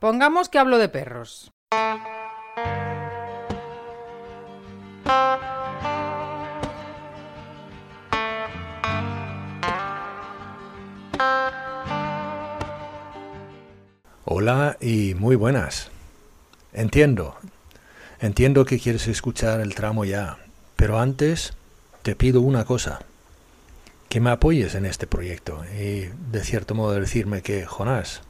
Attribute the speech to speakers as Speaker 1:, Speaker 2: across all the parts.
Speaker 1: Pongamos que hablo de perros.
Speaker 2: Hola y muy buenas. Entiendo, entiendo que quieres escuchar el tramo ya, pero antes te pido una cosa, que me apoyes en este proyecto y de cierto modo decirme que, Jonás,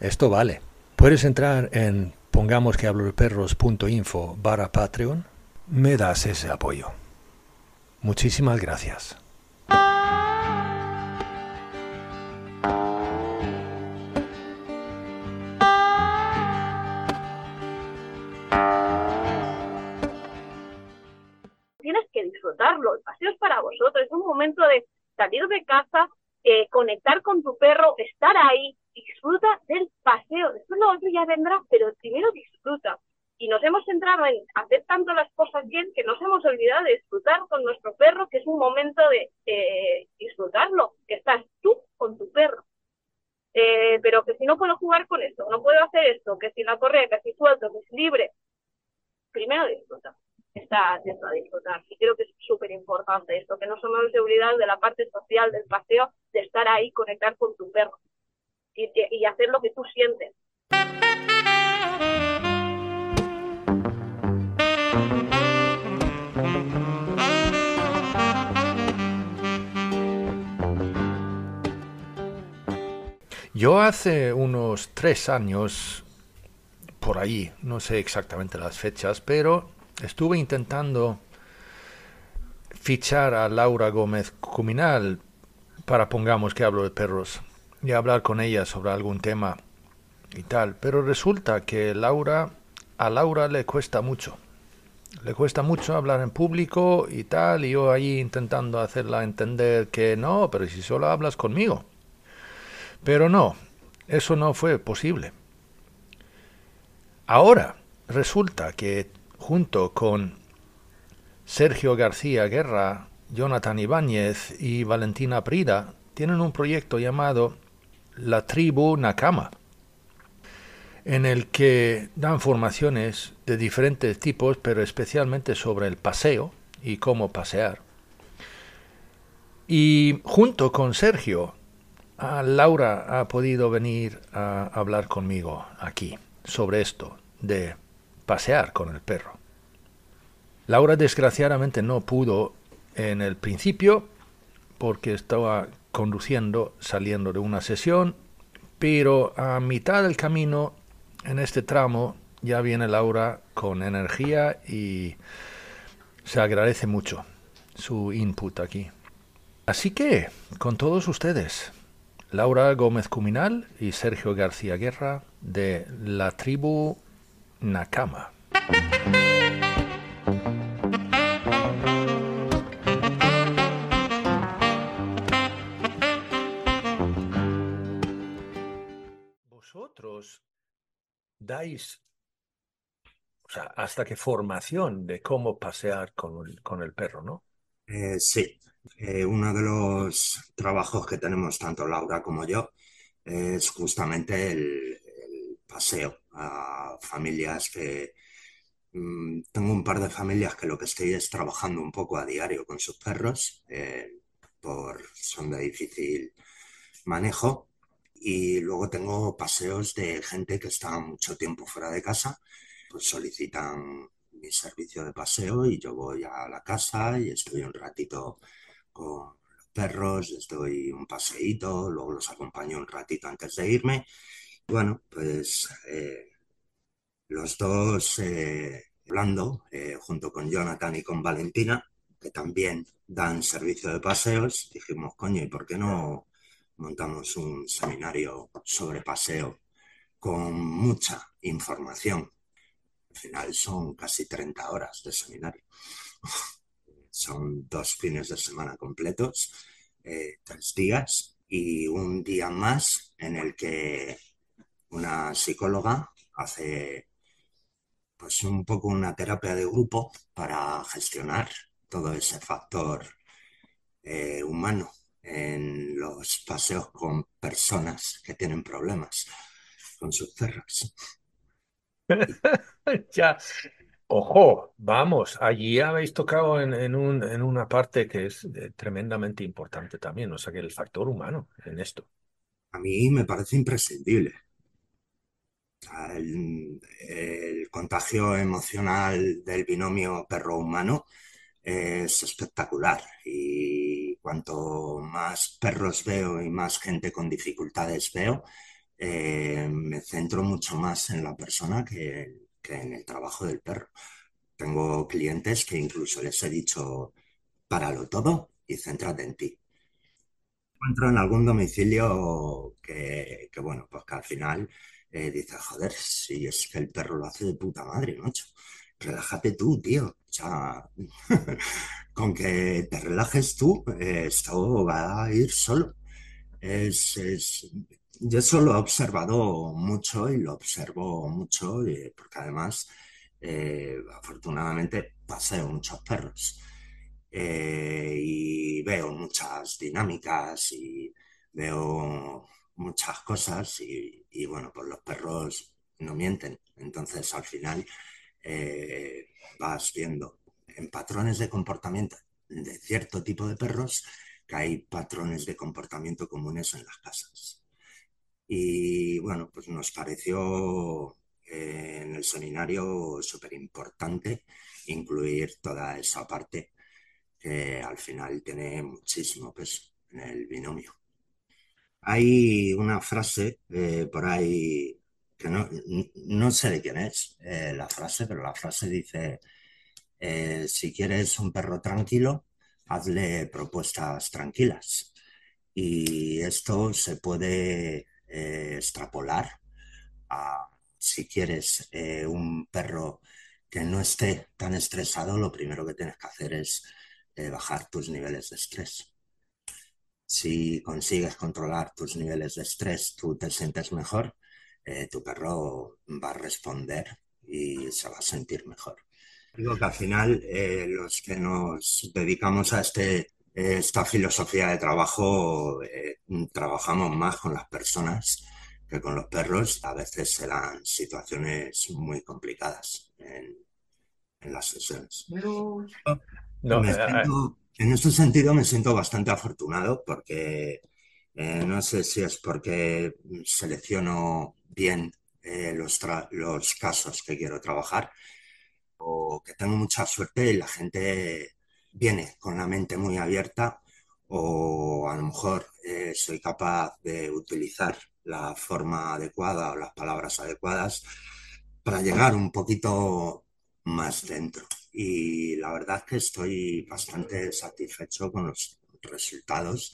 Speaker 2: esto vale. Puedes entrar en pongamos que hablo de perros.info barra Patreon. Me das ese apoyo. Muchísimas gracias.
Speaker 3: Tienes que disfrutarlo, el paseo es para vosotros, es un momento de salir de casa, eh, conectar con tu perro, estar ahí, disfruta del paseo. Después lo otro ya vendrá, pero primero disfruta. Y nos hemos centrado en hacer tanto las cosas bien que nos hemos olvidado de disfrutar con nuestro perro, que es un momento de eh, disfrutarlo, que estás tú con tu perro. Eh, pero que si no puedo jugar con esto, no puedo hacer esto, que si la correa, que si suelto, que si libre, primero disfruta está atento a disfrutar. Y creo que es súper importante esto, que no somos seguridad de la parte social del paseo, de estar ahí, conectar con tu perro y, hacer lo que tú sientes.
Speaker 2: Yo hace unos tres años, por ahí, no sé exactamente las fechas, pero estuve intentando fichar a Laura Gómez Cuminal para pongamos que hablo de perros y hablar con ella sobre algún tema y tal, pero resulta que Laura a Laura le cuesta mucho. Le cuesta mucho hablar en público y tal, y yo ahí intentando hacerla entender que no, pero si solo hablas conmigo. Pero no, eso no fue posible. Ahora resulta que junto con Sergio García Guerra, Jonathan Ibáñez y Valentina Prida, tienen un proyecto llamado La Tribu Nakama, en el que dan formaciones de diferentes tipos, pero especialmente sobre el paseo y cómo pasear. Y junto con Sergio, Laura ha podido venir a hablar conmigo aquí sobre esto de pasear con el perro. Laura desgraciadamente no pudo en el principio porque estaba conduciendo, saliendo de una sesión, pero a mitad del camino, en este tramo, ya viene Laura con energía y se agradece mucho su input aquí. Así que, con todos ustedes, Laura Gómez Cuminal y Sergio García Guerra de la tribu Nakama. Dais, o sea, hasta qué formación de cómo pasear con el, con el perro, ¿no?
Speaker 4: Eh, sí, eh, uno de los trabajos que tenemos tanto Laura como yo es justamente el, el paseo a familias que mm, tengo un par de familias que lo que estoy es trabajando un poco a diario con sus perros, eh, por, son de difícil manejo. Y luego tengo paseos de gente que está mucho tiempo fuera de casa, pues solicitan mi servicio de paseo y yo voy a la casa y estoy un ratito con los perros, les doy un paseíto, luego los acompaño un ratito antes de irme. Bueno, pues eh, los dos eh, hablando, eh, junto con Jonathan y con Valentina, que también dan servicio de paseos, dijimos, coño, ¿y por qué no montamos un seminario sobre paseo con mucha información? Al final son casi 30 horas de seminario. son dos fines de semana completos, eh, tres días y un día más en el que una psicóloga hace pues un poco una terapia de grupo para gestionar todo ese factor eh, humano en los paseos con personas que tienen problemas. con sus cerras.
Speaker 5: ya. Ojo, vamos, allí habéis tocado en, en, un, en una parte que es eh, tremendamente importante también, o sea que el factor humano en esto.
Speaker 4: A mí me parece imprescindible. El, el contagio emocional del binomio perro-humano es espectacular cuanto más perros veo y más gente con dificultades veo, eh, me centro mucho más en la persona que, en el trabajo del perro. Tengo clientes que incluso les he dicho, páralo todo y céntrate en ti. Encuentro en algún domicilio que, bueno, pues que al final eh, dice, joder, si es que el perro lo hace de puta madre, macho. Relájate tú, tío. Con que te relajes tú, esto va a ir solo. Es, yo eso lo he observado mucho y lo observo mucho porque además, eh, afortunadamente, paseo muchos perros eh, y veo muchas dinámicas y veo muchas cosas y, y, bueno, pues los perros no mienten. Entonces, al final, eh, vas viendo en patrones de comportamiento de cierto tipo de perros que hay patrones de comportamiento comunes en las casas. Y bueno, pues nos pareció eh, en el seminario súper importante incluir toda esa parte que al final tiene muchísimo peso en el binomio. Hay una frase eh, por ahí no, sé de quién es eh, la frase, pero la frase dice, eh, si quieres un perro tranquilo, hazle propuestas tranquilas. Y esto se puede eh, extrapolar a si quieres un perro que no esté tan estresado, lo primero que tienes que hacer es bajar tus niveles de estrés. Si consigues controlar tus niveles de estrés, tú te sientes mejor, eh, tu perro va a responder y se va a sentir mejor. Digo que al final eh, los que nos dedicamos a este esta filosofía de trabajo, eh, trabajamos más con las personas que con los perros. A veces se dan situaciones muy complicadas en, en las sesiones. No, no, eh, siento, en este sentido me siento bastante afortunado porque eh, no sé si es porque selecciono bien eh, los, los casos que quiero trabajar o que tengo mucha suerte y la gente viene con la mente muy abierta o a lo mejor eh, soy capaz de utilizar la forma adecuada o las palabras adecuadas para llegar un poquito más dentro. Y la verdad es que estoy bastante satisfecho con los resultados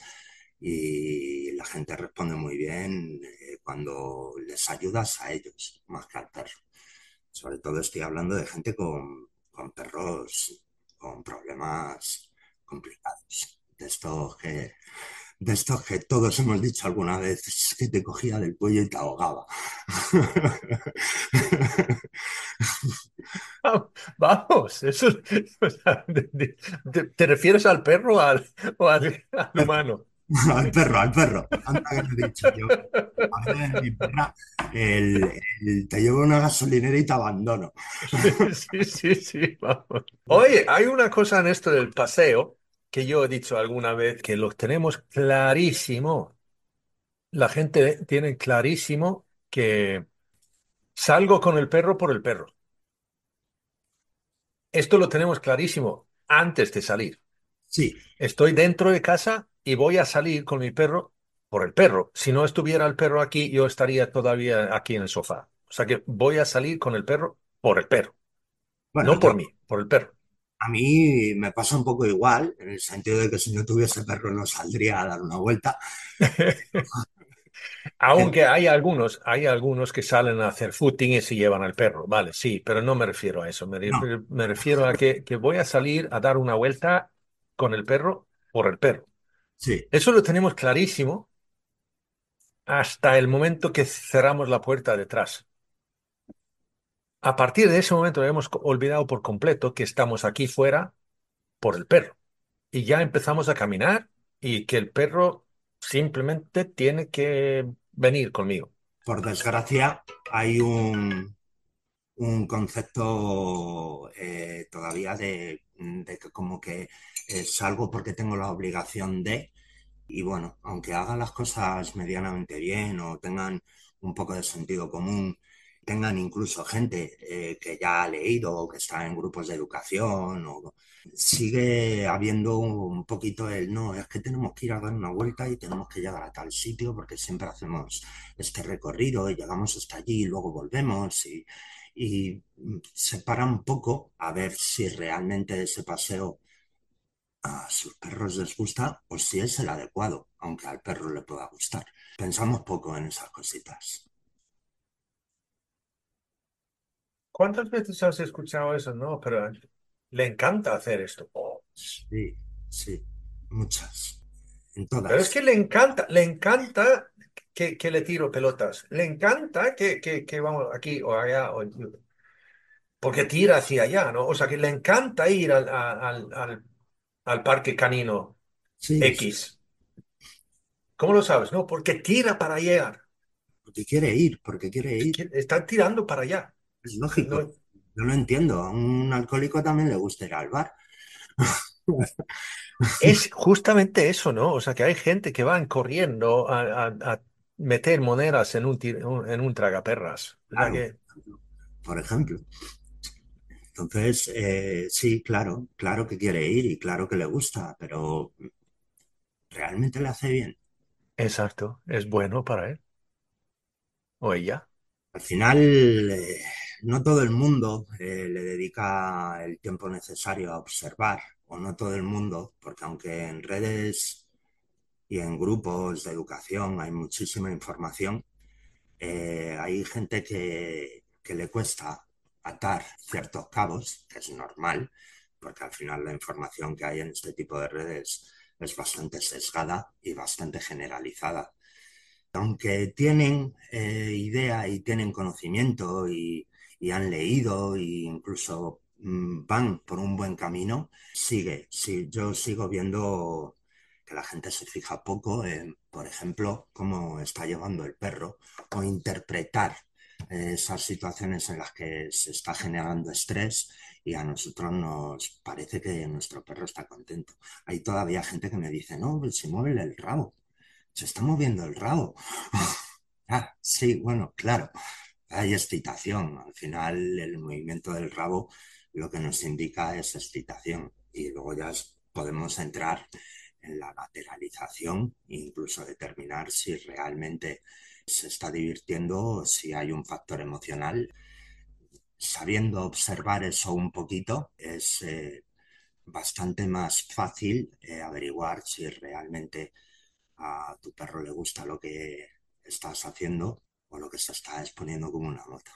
Speaker 4: y la gente responde muy bien eh, cuando les ayudas a ellos más que al perro. Sobre todo estoy hablando de gente con, con perros con problemas complicados, de estos que, de estos que todos hemos dicho alguna vez que te cogía del cuello y te ahogaba.
Speaker 5: Vamos, eso, o sea, de, de, ¿te refieres al perro o al, o al, al humano?
Speaker 4: Al perro, al perro. Anda que lo he dicho yo. Mi perra, el, el, te llevo una gasolinera y te abandono.
Speaker 5: Sí, sí, sí, vamos. Oye, hay una cosa en esto del paseo que yo he dicho alguna vez que lo tenemos clarísimo. La gente tiene clarísimo que salgo con el perro por el perro. Esto lo tenemos clarísimo antes de salir.
Speaker 4: Sí.
Speaker 5: Estoy dentro de casa y voy a salir con mi perro por el perro. Si no estuviera el perro aquí, yo estaría todavía aquí en el sofá. O sea que voy a salir con el perro por el perro. Bueno, no por yo, mí, por el perro.
Speaker 4: A mí me pasa un poco igual, en el sentido de que si no tuviese perro no saldría a dar una vuelta.
Speaker 5: Aunque hay algunos, hay algunos que salen a hacer footing y se llevan al perro, vale, sí, pero no me refiero a eso, me, no. me refiero a que, que voy a salir a dar una vuelta con el perro por el perro.
Speaker 4: Sí.
Speaker 5: Eso lo tenemos clarísimo hasta el momento que cerramos la puerta detrás. A partir de ese momento hemos olvidado por completo que estamos aquí fuera por el perro. Y ya empezamos a caminar y que el perro simplemente tiene que venir conmigo.
Speaker 4: por desgracia, hay un, un concepto eh, todavía de, de, que como que salgo porque tengo la obligación de, y bueno, aunque hagan las cosas medianamente bien o tengan un poco de sentido común, tengan incluso gente eh, que ya ha leído o que está en grupos de educación, o, sigue habiendo un poquito el no, es que tenemos que ir a dar una vuelta y tenemos que llegar a tal sitio porque siempre hacemos este recorrido y llegamos hasta allí y luego volvemos y, y se para un poco a ver si realmente ese paseo a sus perros les gusta o si es el adecuado, aunque al perro le pueda gustar. Pensamos poco en esas cositas.
Speaker 5: ¿Cuántas veces has escuchado eso? No, pero le encanta hacer esto.
Speaker 4: Sí, sí, muchas. En todas.
Speaker 5: Pero es que le encanta, le encanta que, que le tiro pelotas. Le encanta que, que, que vamos aquí o allá. O... Porque tira hacia allá, ¿no? O sea, que le encanta ir al, al, al, al parque canino
Speaker 4: Sí,
Speaker 5: X. ¿Cómo lo sabes? No, porque tira para allá.
Speaker 4: porque quiere ir, porque quiere ir.
Speaker 5: Está tirando para allá.
Speaker 4: Es lógico.
Speaker 5: No-
Speaker 4: Yo lo entiendo. A un alcohólico también le gusta ir al bar.
Speaker 5: Es justamente eso, ¿no? O sea, que hay gente que van corriendo a, a- a meter monedas en un, en un tragaperras. Sea
Speaker 4: Claro,
Speaker 5: que,
Speaker 4: por ejemplo. Entonces, eh, sí, claro, claro que quiere ir y claro que le gusta, pero ¿realmente le hace bien?
Speaker 5: exacto, es bueno para él o ella.
Speaker 4: Al final, eh, no todo el mundo eh, le dedica el tiempo necesario a observar, o no todo el mundo, porque aunque en redes y en grupos de educación hay muchísima información, eh, hay gente que, que le cuesta atar ciertos cabos, es normal, porque al final la información que hay en este tipo de redes es bastante sesgada y bastante generalizada. Aunque tienen eh, idea y tienen conocimiento y, y han leído e incluso mm, van por un buen camino, sigue. Sí, yo sigo viendo que la gente se fija poco en, por ejemplo, cómo está llevando el perro o interpretar esas situaciones en las que se está generando estrés y a nosotros nos parece que nuestro perro está contento. Hay todavía gente que me dice, no, pues si mueve el rabo, se está moviendo el rabo. Ah, sí, bueno, claro, hay excitación. Al final, el movimiento del rabo lo que nos indica es excitación y luego ya podemos entrar en la lateralización incluso determinar si realmente se está divirtiendo si hay un factor emocional. Sabiendo observar eso un poquito, es eh, bastante más fácil eh, averiguar si realmente a tu perro le gusta lo que estás haciendo o lo que se está exponiendo como una moto.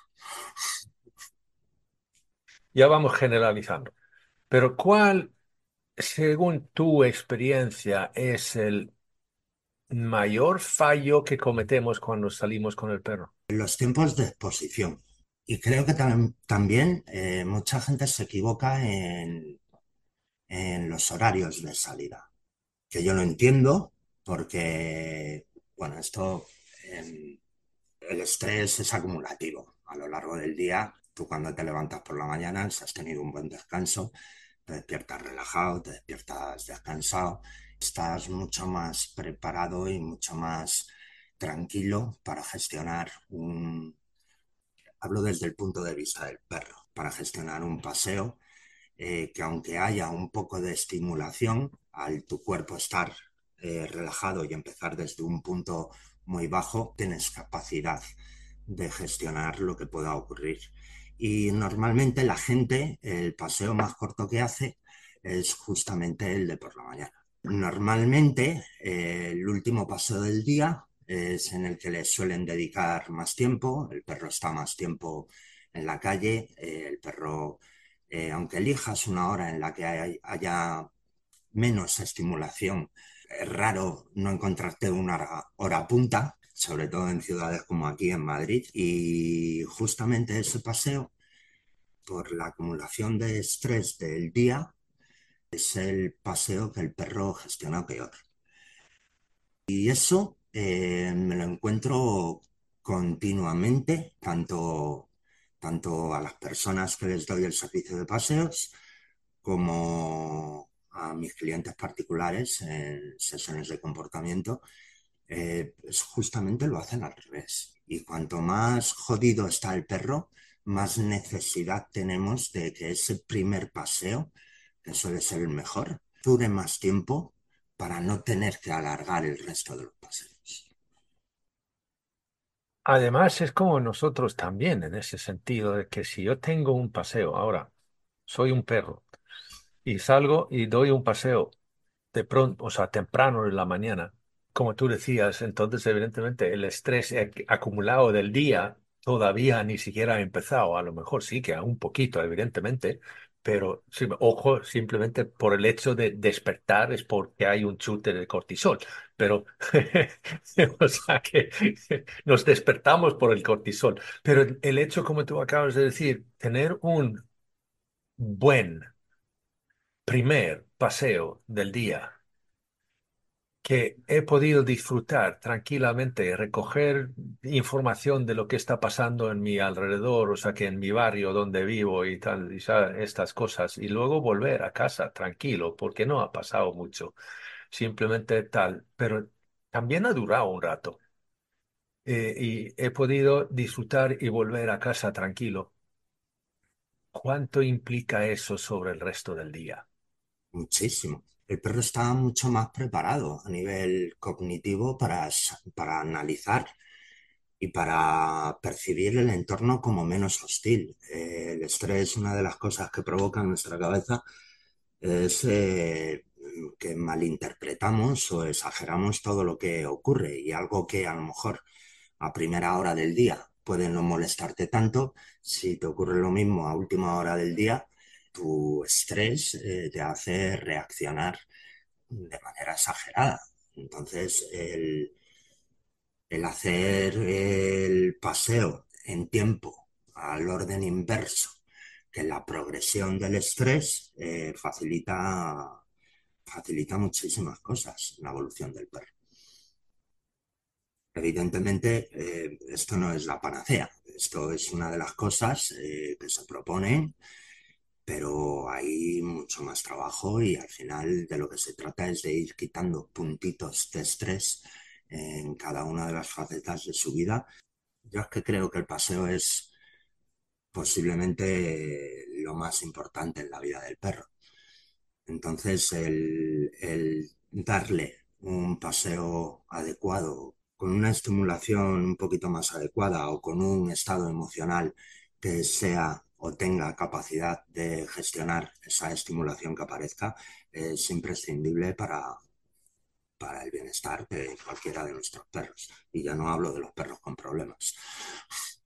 Speaker 5: Ya vamos generalizando. Pero ¿cuál, según tu experiencia, es el mayor fallo que cometemos cuando salimos con el perro?
Speaker 4: Los tiempos de exposición. Y creo que tam- también eh, mucha gente se equivoca en, en los horarios de salida, que yo lo entiendo porque, bueno, esto, em, el estrés es acumulativo. A lo largo del día, tú cuando te levantas por la mañana, si has tenido un buen descanso, te despiertas relajado, te despiertas descansado, estás mucho más preparado y mucho más tranquilo para gestionar un, hablo desde el punto de vista del perro, para gestionar un paseo eh, que aunque haya un poco de estimulación, al tu cuerpo estar eh, relajado y empezar desde un punto muy bajo, tienes capacidad de gestionar lo que pueda ocurrir. Y normalmente la gente, el paseo más corto que hace es justamente el de por la mañana. Normalmente eh, el último paseo del día es en el que le suelen dedicar más tiempo, el perro está más tiempo en la calle, eh, el perro, eh, aunque elijas una hora en la que hay- haya menos estimulación, es raro no encontrarte una hora, hora punta, sobre todo en ciudades como aquí en Madrid, y justamente ese paseo, por la acumulación de estrés del día, es el paseo que el perro gestiona peor. Y eso eh, me lo encuentro continuamente, tanto, tanto a las personas que les doy el servicio de paseos como a mis clientes particulares en sesiones de comportamiento, eh, pues justamente lo hacen al revés. Y cuanto más jodido está el perro, más necesidad tenemos de que ese primer paseo, que suele ser el mejor, dure más tiempo para no tener que alargar el resto de los paseos.
Speaker 5: Además, es como nosotros también, en ese sentido, de que si yo tengo un paseo, ahora soy un perro, y salgo y doy un paseo de pronto, o sea, temprano en la mañana, como tú decías, entonces evidentemente el estrés acumulado del día todavía ni siquiera ha empezado, a lo mejor sí que un poquito, evidentemente, pero ojo, simplemente por el hecho de despertar es porque hay un chute de cortisol, pero o sea que nos despertamos por el cortisol, pero el hecho, como tú acabas de decir, tener un buen primer paseo del día que he podido disfrutar tranquilamente, recoger información de lo que está pasando en mi alrededor, o sea, que en mi barrio donde vivo y tal, y estas cosas, y luego volver a casa tranquilo, porque no ha pasado mucho, simplemente tal, pero también ha durado un rato. Eh, y he podido disfrutar y volver a casa tranquilo. ¿Cuánto implica eso sobre el resto del día?
Speaker 4: Muchísimo el perro está mucho más preparado a nivel cognitivo para, para analizar y para percibir el entorno como menos hostil. Eh, el estrés, una de las cosas que provoca en nuestra cabeza es eh, que malinterpretamos o exageramos todo lo que ocurre y algo que a lo mejor a primera hora del día puede no molestarte tanto, si te ocurre lo mismo a última hora del día, tu estrés eh, te hace reaccionar de manera exagerada. Entonces, el, hacer el paseo en tiempo al orden inverso que la progresión del estrés eh, facilita, facilita muchísimas cosas en la evolución del perro. Evidentemente, eh, esto no es la panacea. Esto es una de las cosas que se proponen pero hay mucho más trabajo y al final de lo que se trata es de ir quitando puntitos de estrés en cada una de las facetas de su vida. Yo es que creo que el paseo es posiblemente lo más importante en la vida del perro. Entonces, el, el darle un paseo adecuado, con una estimulación un poquito más adecuada o con un estado emocional que sea o tenga capacidad de gestionar esa estimulación que aparezca es imprescindible para, para el bienestar de cualquiera de nuestros perros. Y ya no hablo de los perros con problemas.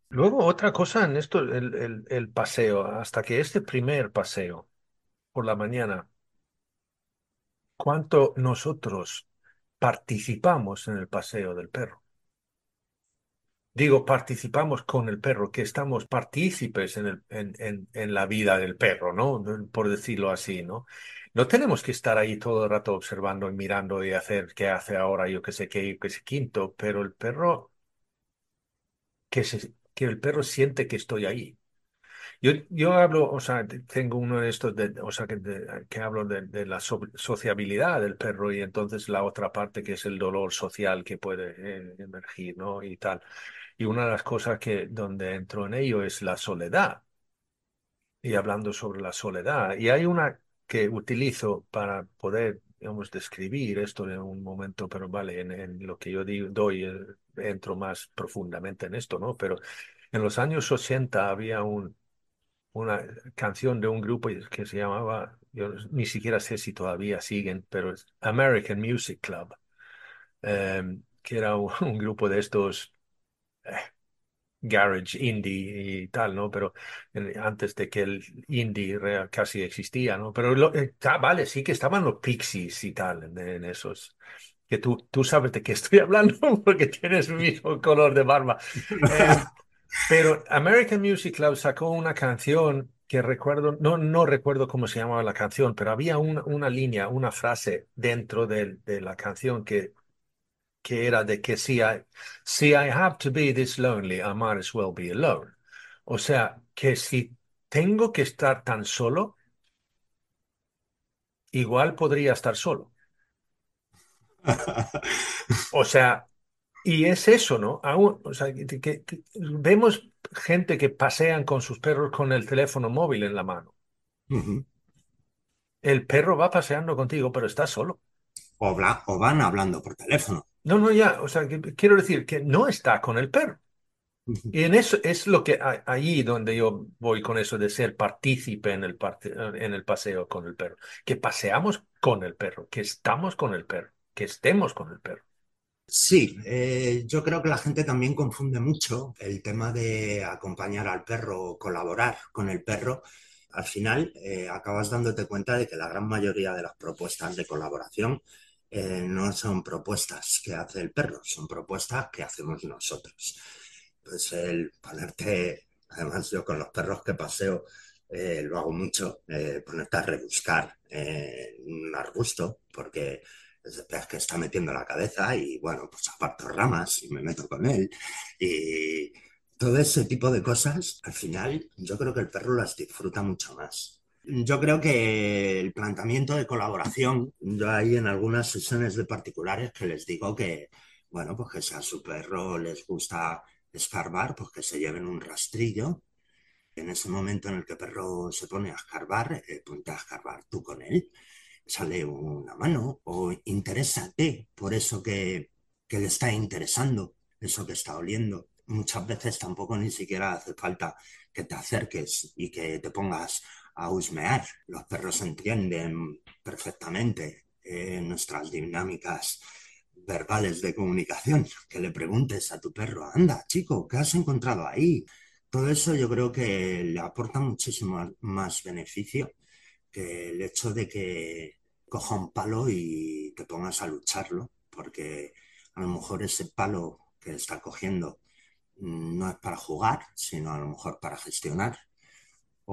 Speaker 5: Luego, otra cosa en esto, el, el paseo, hasta que este primer paseo por la mañana, ¿cuánto nosotros participamos en el paseo del perro? Digo, participamos con el perro, que estamos partícipes en, el, en, en, la vida del perro, ¿no? Por decirlo así, ¿no? No tenemos que estar ahí todo el rato observando y mirando y hacer qué hace ahora, yo qué sé qué, qué sé quinto, pero el perro, que, se, que el perro siente que estoy ahí. Yo, yo hablo, o sea, tengo uno de estos, de, o sea, que, que hablo de, la sociabilidad del perro y entonces la otra parte que es el dolor social que puede eh, emergir, ¿no? Y tal. Y una de las cosas que donde entro en ello es la soledad. Y hablando sobre la soledad. Y hay una que utilizo para poder, digamos, describir esto en un momento, pero vale, en, lo que yo doy, eh, entro más profundamente en esto, ¿no? Pero en los años 80 había un, una canción de un grupo que se llamaba, yo ni siquiera sé si todavía siguen, pero es American Music Club, em, que era un, grupo de estos garage indie y tal, ¿no? Pero antes de que el indie casi existía, ¿no? Pero eh, vale, sí que estaban los Pixies y tal en, esos. Que tú, tú sabes de qué estoy hablando porque tienes el mismo color de barba. Em, pero American Music Club sacó una canción que recuerdo, no, no recuerdo cómo se llamaba la canción, pero había una, línea, una frase dentro de, de la canción que que era de que si I, si I have to be this lonely, I might as well be alone. O sea, que si tengo que estar tan solo, igual podría estar solo. O sea, y es eso, ¿no? Aún, o sea, que, que- que vemos gente que pasean con sus perros con el teléfono móvil en la mano. El perro va paseando contigo, pero está solo.
Speaker 4: O, bla- o van hablando por teléfono.
Speaker 5: No, no, ya, o sea, que- quiero decir que no está con el perro. Y en eso es lo que ahí donde yo voy con eso de ser partícipe en el, parte- en el paseo con el perro. Que paseamos con el perro, que estamos con el perro, que estemos con el perro.
Speaker 4: Sí, eh, yo creo que la gente también confunde mucho el tema de acompañar al perro o colaborar con el perro. Al final, eh, acabas dándote cuenta de que la gran mayoría de las propuestas de colaboración eh, no son propuestas que hace el perro, son propuestas que hacemos nosotros. Pues el ponerte, además yo con los perros que paseo eh, lo hago mucho, eh, ponerte a rebuscar un arbusto, porque es que está metiendo la cabeza y bueno, pues aparto ramas y me meto con él. Y todo ese tipo de cosas, al final, yo creo que el perro las disfruta mucho más. Yo creo que el planteamiento de colaboración, yo hay en algunas sesiones de particulares que les digo que, bueno, pues que si a su perro les gusta escarbar, pues que se lleven un rastrillo. En ese momento en el que el perro se pone a escarbar, eh, ponte a escarbar tú con él sale una mano o interésate por eso que, que le está interesando, eso que está oliendo. Muchas veces tampoco ni siquiera hace falta que te acerques y que te pongas a husmear. Los perros entienden perfectamente nuestras dinámicas verbales de comunicación. Que le preguntes a tu perro, anda, chico, ¿qué has encontrado ahí? Todo eso yo creo que le aporta muchísimo más beneficio que el hecho de que coja un palo y te pongas a lucharlo, porque a lo mejor ese palo que está cogiendo mm, no es para jugar, sino a lo mejor para gestionar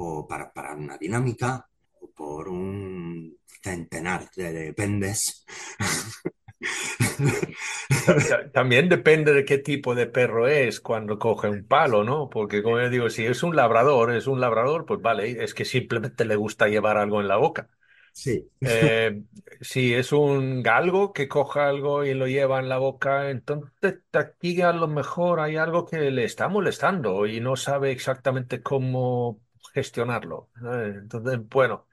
Speaker 4: o para, para una dinámica o por un centenar de dependes.
Speaker 5: Ta- También depende de qué tipo de perro es cuando coge un palo, ¿no? Porque como yo digo, si es un labrador, es un labrador, pues vale, es que simplemente le gusta llevar algo en la boca.
Speaker 4: Sí,
Speaker 5: Eh, si es un galgo que coja algo y lo lleva en la boca, entonces aquí a lo mejor hay algo que le está molestando y no sabe exactamente cómo gestionarlo. ¿no? Entonces, bueno,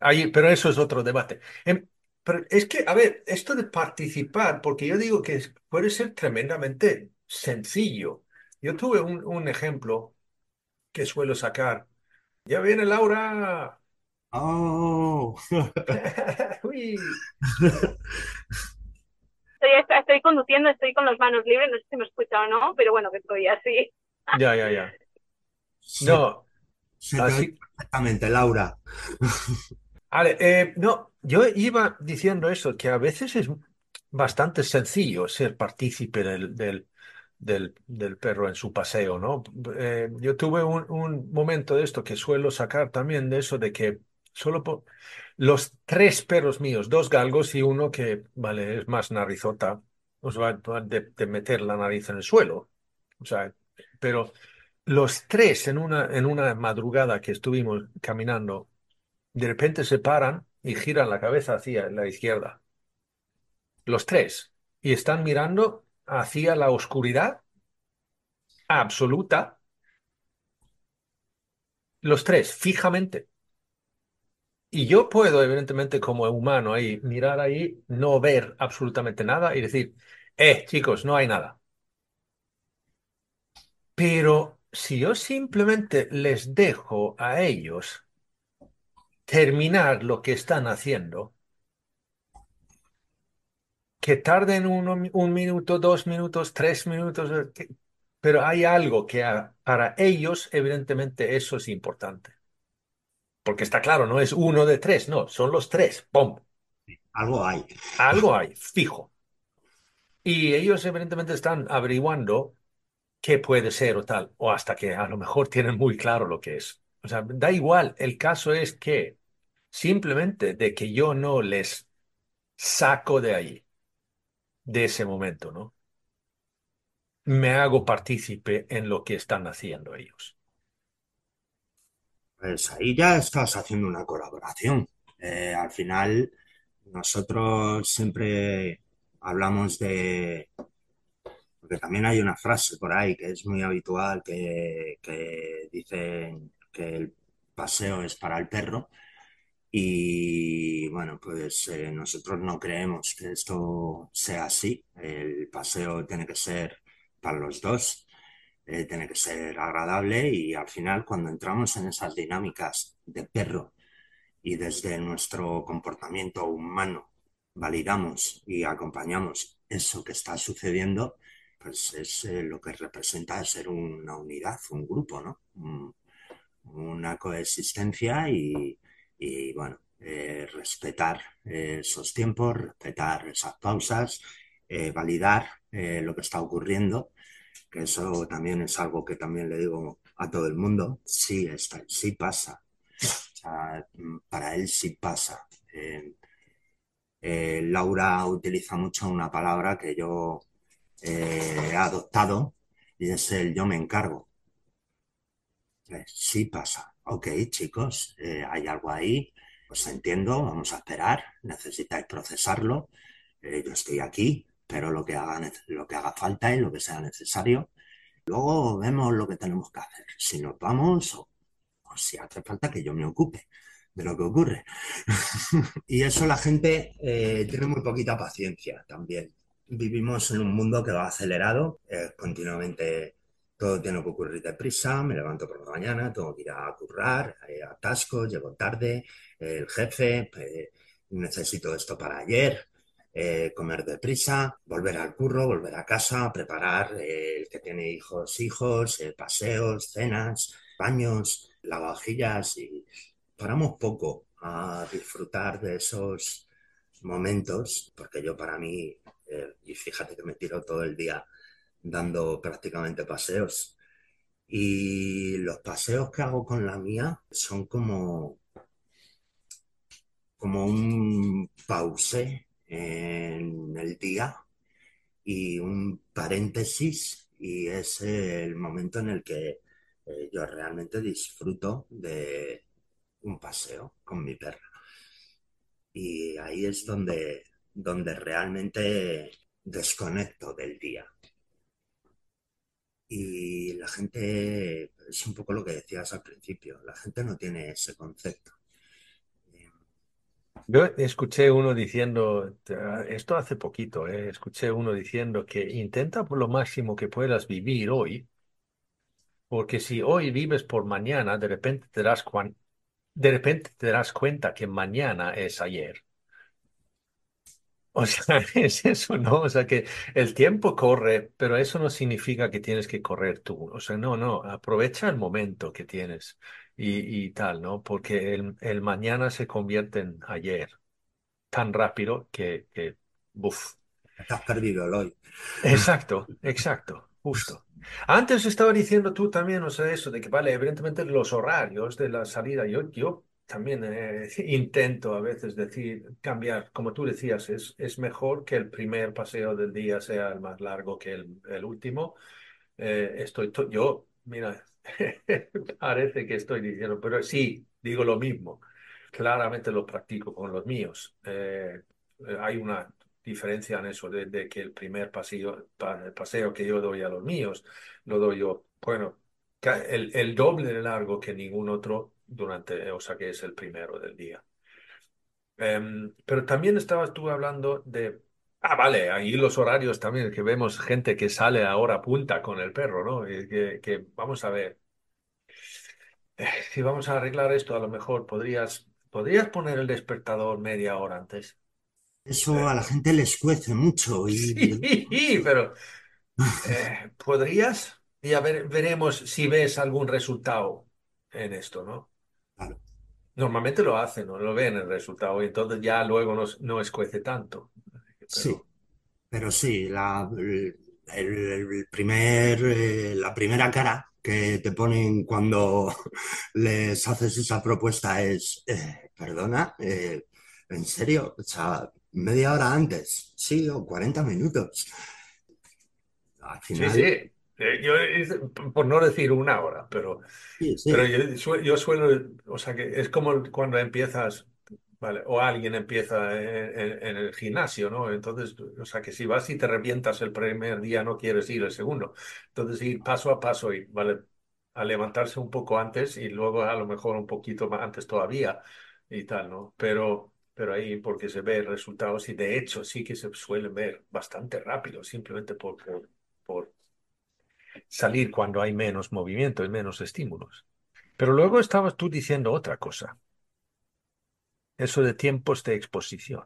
Speaker 5: ahí, pero eso es otro debate. Em, pero es que, a ver, esto de participar, porque yo digo que es- puede ser tremendamente sencillo. Yo tuve un, un ejemplo que suelo sacar. Ya viene Laura.
Speaker 4: Oh.
Speaker 5: Uy.
Speaker 3: Estoy, estoy conduciendo, estoy con las manos libres, no sé si me escucha o no, pero bueno, que estoy así.
Speaker 5: Ya, ya, ya. No,
Speaker 4: se
Speaker 5: así,
Speaker 4: perfectamente, Laura.
Speaker 5: vale, eh, no, yo iba diciendo eso, que a veces es bastante sencillo ser partícipe del, del, del, del perro en su paseo, ¿no? Eh, yo tuve un, un momento de esto que suelo sacar también de eso de que solo po- los tres perros míos, dos galgos y uno que, vale, es más narizota, os va a de, de meter la nariz en el suelo. O sea, pero los tres en una, en una madrugada que estuvimos caminando, de repente se paran y giran la cabeza hacia la izquierda. Los tres. Y están mirando hacia la oscuridad absoluta. Los tres, fijamente. Y yo puedo, evidentemente, como humano, ahí mirar ahí, no ver absolutamente nada y decir, eh, chicos, no hay nada. Pero si yo simplemente les dejo a ellos terminar lo que están haciendo, que tarden uno- un minuto, dos minutos, tres minutos, eh, pero hay algo que para ellos, evidentemente, eso es importante. Porque está claro, no es uno de tres, no, son los tres, ¡pum!
Speaker 4: Algo hay.
Speaker 5: Algo hay, fijo. Y ellos, evidentemente, están averiguando qué puede ser o tal, o hasta que a lo mejor tienen muy claro lo que es. O sea, da igual, el caso es que simplemente de que yo no les saco de ahí de ese momento, ¿no? Me hago partícipe en lo que están haciendo ellos.
Speaker 4: Pues ahí ya estás haciendo una colaboración. Eh, al final, nosotros siempre hablamos de, porque también hay una frase por ahí que es muy habitual que, que dicen que el paseo es para el perro. Y bueno, pues eh, nosotros no creemos que esto sea así. El paseo tiene que ser para los dos, eh, tiene que ser agradable y al final cuando entramos en esas dinámicas de perro y desde nuestro comportamiento humano validamos y acompañamos eso que está sucediendo, pues es eh, lo que representa ser una unidad, un grupo, ¿no? una coexistencia y, bueno, eh, respetar eh, esos tiempos, respetar esas pausas, validar lo que está ocurriendo, que eso también es algo que también le digo a todo el mundo, sí, está, sí pasa, para él sí pasa. Laura utiliza mucho una palabra que yo eh, adoptado y es el yo me encargo. Eh, sí pasa. Ok, chicos, eh, hay algo ahí, pues entiendo, vamos a esperar, necesitáis procesarlo, yo estoy aquí, pero lo que, haga, lo que haga falta y lo que sea necesario. Luego vemos lo que tenemos que hacer, si nos vamos o, si hace falta que yo me ocupe de lo que ocurre. y eso la gente tiene muy poquita paciencia también vivimos en un mundo que va acelerado, continuamente todo tiene que ocurrir deprisa, me levanto por la mañana, tengo que ir a currar, eh, atasco, llego tarde, el jefe, eh, necesito esto para ayer, eh, comer deprisa, volver al curro, volver a casa, preparar el que tiene hijos, hijos, paseos, cenas, baños, lavavajillas y paramos poco a disfrutar de esos momentos, porque yo para mí eh, y fíjate que me tiro todo el día dando prácticamente paseos. Y los paseos que hago con la mía son como, como un pause en el día y un paréntesis y es el momento en el que eh, yo realmente disfruto de un paseo con mi perra. Y ahí es donde donde realmente desconecto del día. Y la gente, es un poco lo que decías al principio, la gente no tiene ese concepto.
Speaker 5: Yo escuché uno diciendo, esto hace poquito, eh, escuché uno diciendo que intenta por lo máximo que puedas vivir hoy, porque si hoy vives por mañana, de repente te das, de repente te das cuenta que mañana es ayer. O sea, es eso, ¿no? O sea, que el tiempo corre, pero eso no significa que tienes que correr tú. O sea, no, no, aprovecha el momento que tienes y, y tal, ¿no? Porque el, el, mañana se convierte en ayer tan rápido que, que buf.
Speaker 4: Estás perdido el hoy.
Speaker 5: Exacto, exacto, justo. Antes estaba diciendo tú también, o sea, eso de que, vale, evidentemente los horarios de la salida, yo, yo también eh, intento a veces decir, cambiar, como tú decías, es, es mejor que el primer paseo del día sea el más largo que el, el último. Eh, estoy yo, mira, parece que estoy diciendo, pero sí, digo lo mismo. Claramente lo practico con los míos. Eh, hay una diferencia en eso, de, que el primer paseo, paseo que yo doy a los míos, lo doy yo, bueno, el, el doble de largo que ningún otro durante, o sea que es el primero del día. Em, pero también estabas tú hablando de, ah, vale, ahí los horarios también, que vemos gente que sale a hora punta con el perro, ¿no? Y que, que, vamos a ver, eh, si vamos a arreglar esto, a lo mejor podrías, podrías poner el despertador media hora antes.
Speaker 4: Eso a la gente les cuece mucho. Y...
Speaker 5: Sí, pero eh, podrías, y a ver, veremos si ves algún resultado en esto, ¿no? Normalmente lo hacen, no lo ven el resultado y entonces ya luego no, no escuece tanto.
Speaker 4: Sí, pero sí, la, el, primer, eh, la primera cara que te ponen cuando les haces esa propuesta es, eh, perdona, eh, en serio, o sea, media hora antes, sí, o 40 minutos. Al final,
Speaker 5: Sí, sí. Eh, yo, es- por no decir una hora, pero,
Speaker 4: sí, sí.
Speaker 5: pero yo, yo suelo, o sea que es como cuando empiezas, ¿vale? O alguien empieza en, en- en el gimnasio, ¿no? Entonces, o sea que si vas y te revientas el primer día, no quieres ir el segundo. Entonces, ir paso a paso y, ¿vale? A levantarse un poco antes y luego a lo mejor un poquito más antes todavía y tal, ¿no? Pero, pero ahí porque se ve resultados y de hecho sí que se suelen ver bastante rápido, simplemente por, por, por salir cuando hay menos movimiento y menos estímulos. Pero luego estabas tú diciendo otra cosa, eso de tiempos de exposición.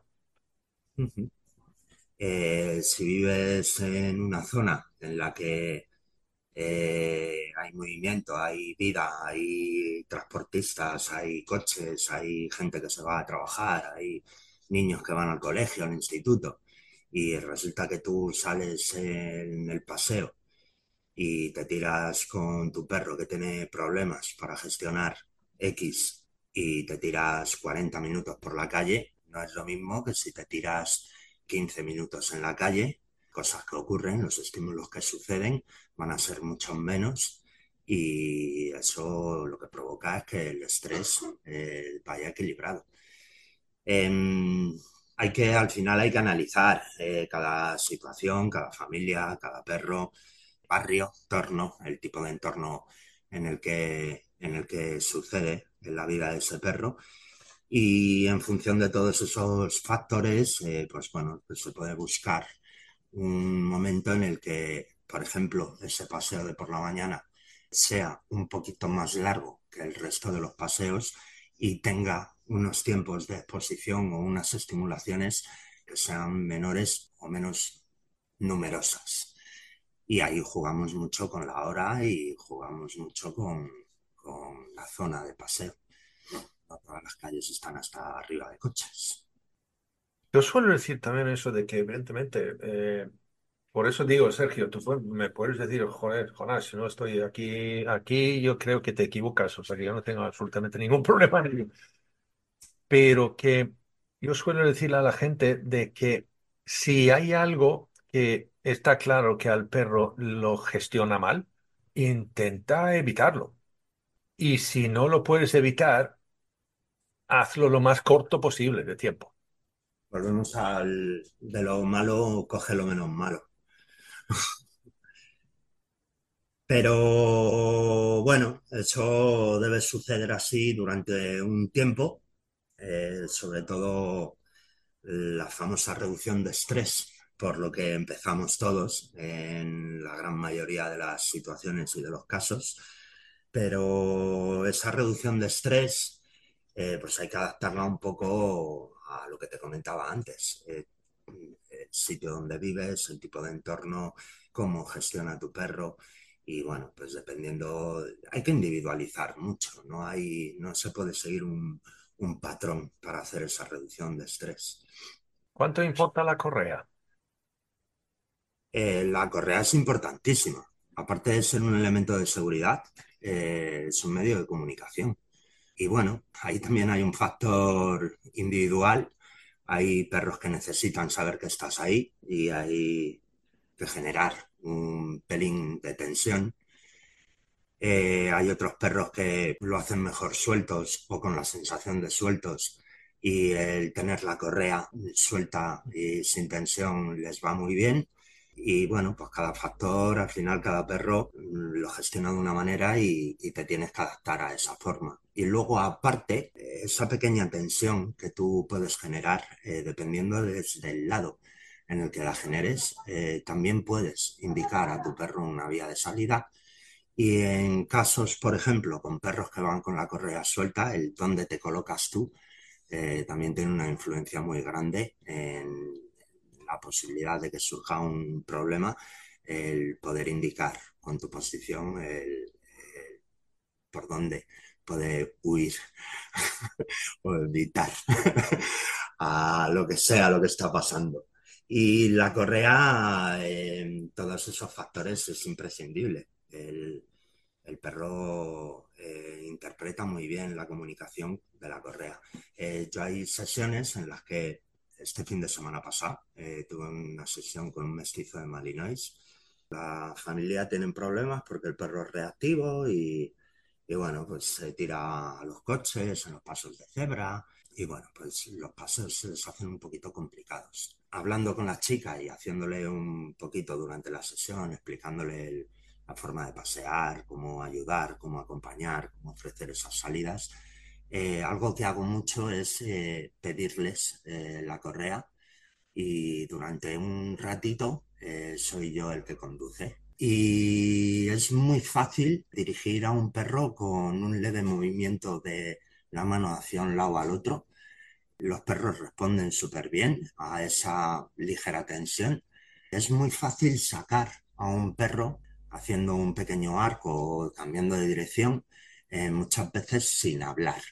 Speaker 4: Eh, si vives en una zona en la que eh, hay movimiento, hay vida, hay transportistas, hay coches, hay gente que se va a trabajar, hay niños que van al colegio, al instituto, y resulta que tú sales en el paseo y te tiras con tu perro que tiene problemas para gestionar X y te tiras 40 minutos por la calle, no es lo mismo que si te tiras 15 minutos en la calle, cosas que ocurren, los estímulos que suceden van a ser mucho menos y eso lo que provoca es que el estrés eh, vaya equilibrado. Em, hay que, al final hay que analizar eh, cada situación, cada familia, cada perro, barrio, entorno, el tipo de entorno en el que, en el que sucede en la vida de ese perro. Y en función de todos esos factores, eh, pues bueno, pues se puede buscar un momento en el que, por ejemplo, ese paseo de por la mañana sea un poquito más largo que el resto de los paseos y tenga unos tiempos de exposición o unas estimulaciones que sean menores o menos numerosas. Y ahí jugamos mucho con la hora y jugamos mucho con, con la zona de paseo. Todas las calles están hasta arriba de coches.
Speaker 5: Yo suelo decir también eso de que, evidentemente, eh, por eso digo, Sergio, tú me puedes decir, joder, Jonás, si no estoy aquí, aquí yo creo que te equivocas, o sea que yo no tengo absolutamente ningún problema. Pero que yo suelo decirle a la gente de que si hay algo que está claro que al perro lo gestiona mal, intenta evitarlo. Y si no lo puedes evitar, hazlo lo más corto posible de tiempo.
Speaker 4: Volvemos al de lo malo, coge lo menos malo. Pero bueno, eso debe suceder así durante un tiempo, eh, sobre todo la famosa reducción de estrés, por lo que empezamos todos en la gran mayoría de las situaciones y de los casos. Pero esa reducción de estrés, eh, pues hay que adaptarla un poco a lo que te comentaba antes. Eh, el sitio donde vives, el tipo de entorno, cómo gestiona tu perro. Y bueno, pues dependiendo, hay que individualizar mucho, no hay, no se puede seguir un, un patrón para hacer esa reducción de estrés.
Speaker 5: ¿Cuánto importa la correa?
Speaker 4: Eh, la correa es importantísima. Aparte de ser un elemento de seguridad, eh, es un medio de comunicación. Y bueno, ahí también hay un factor individual. Hay perros que necesitan saber que estás ahí y hay que generar un pelín de tensión. Eh, hay otros perros que lo hacen mejor sueltos o con la sensación de sueltos y el tener la correa suelta y sin tensión les va muy bien. Y bueno, pues cada factor, al final cada perro mm, lo gestiona de una manera y, te tienes que adaptar a esa forma. Y luego aparte, esa pequeña tensión que tú puedes generar, eh, dependiendo desde el lado en el que la generes, eh, también puedes indicar a tu perro una vía de salida y en casos, por ejemplo, con perros que van con la correa suelta, el dónde te colocas tú eh, también tiene una influencia muy grande en la posibilidad de que surja un problema, el poder indicar con tu posición el, por dónde puede huir o evitar a lo que sea lo que está pasando. Y la correa, todos esos factores, es imprescindible. El, el perro eh, interpreta muy bien la comunicación de la correa. Eh, yo hay sesiones en las que este fin de semana pasado eh, tuve una sesión con un mestizo de Malinois. La familia tiene problemas porque el perro es reactivo y, y bueno, pues se tira a los coches, en los pasos de cebra y bueno, pues los pasos se les hacen un poquito complicados. Hablando con la chica y haciéndole un poquito durante la sesión, explicándole la forma de pasear, cómo ayudar, cómo acompañar, cómo ofrecer esas salidas, eh, algo que hago mucho es eh, pedirles eh, la correa y durante un ratito soy yo el que conduce. Y es muy fácil dirigir a un perro con un leve movimiento de la mano hacia un lado al otro. Los perros responden súper bien a esa ligera tensión. Es muy fácil sacar a un perro haciendo un pequeño arco o cambiando de dirección, muchas veces sin hablar.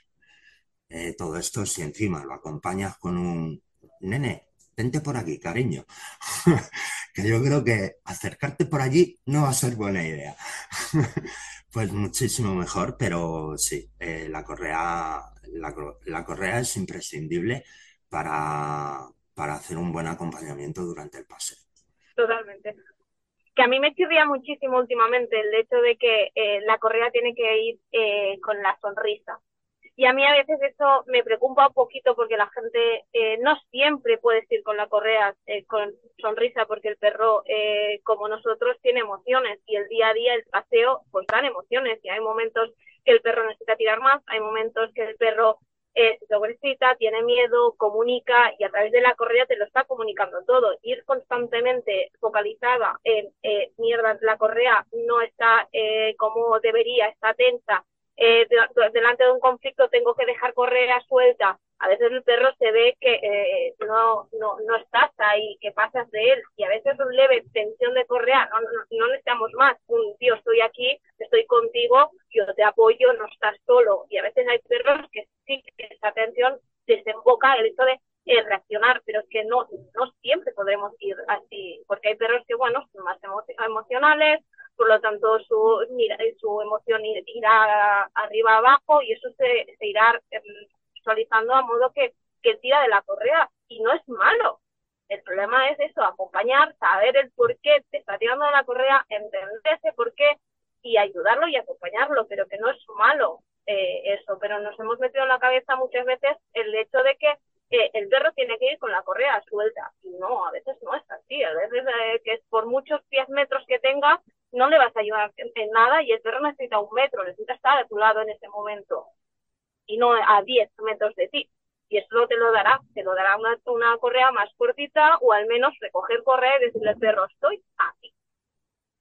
Speaker 4: Eh, todo esto si encima lo acompañas con un nene, vente por aquí, cariño. que yo creo que acercarte por allí no va a ser buena idea. pues muchísimo mejor, pero sí, eh, la, correa, la, correa es imprescindible para, para hacer un buen acompañamiento durante el paseo.
Speaker 3: Totalmente que a mí me chirría muchísimo últimamente el hecho de que eh, la correa tiene que ir con la sonrisa. Y a mí a veces eso me preocupa un poquito porque la gente eh, no siempre puede ir con la correa eh, con sonrisa porque el perro, eh, como nosotros, tiene emociones y el día a día, el paseo, pues dan emociones y hay momentos que el perro necesita tirar más, hay momentos que el perro se sobrecita, tiene miedo, comunica y a través de la correa te lo está comunicando todo. Ir constantemente focalizada en, mierda, la correa no está como debería, está tensa, eh, delante de un conflicto tengo que dejar correa suelta. A veces el perro se ve que eh, no, no, no estás ahí, que pasas de él, y a veces un leve tensión de correa, no, no, necesitamos más. Un tío, estoy aquí, estoy contigo, yo te apoyo, no estás solo. Y a veces hay perros que sí que esa tensión desemboca el hecho de reaccionar, pero es que no, no siempre podremos ir así, porque hay perros que, bueno, son más emocionales, por lo tanto su, su emoción irá arriba abajo y eso se, irá em, visualizando a modo que, que tira de la correa y no es malo. El problema es eso, acompañar, saber el por qué te está tirando de la correa, entender ese por qué y ayudarlo y acompañarlo, pero que no es malo eh, eso. Pero nos hemos metido en la cabeza muchas veces el hecho de que eh, el perro tiene que ir con la correa suelta. Y no, a veces no es así. A veces eh, que por muchos pies metros que tenga, no le vas a ayudar en nada y el perro necesita un metro, necesita estar a tu lado en ese momento y no a 10 metros de ti. Y eso te lo dará, te lo dará una, una correa más cortita o al menos recoger correa y decirle al perro, estoy aquí.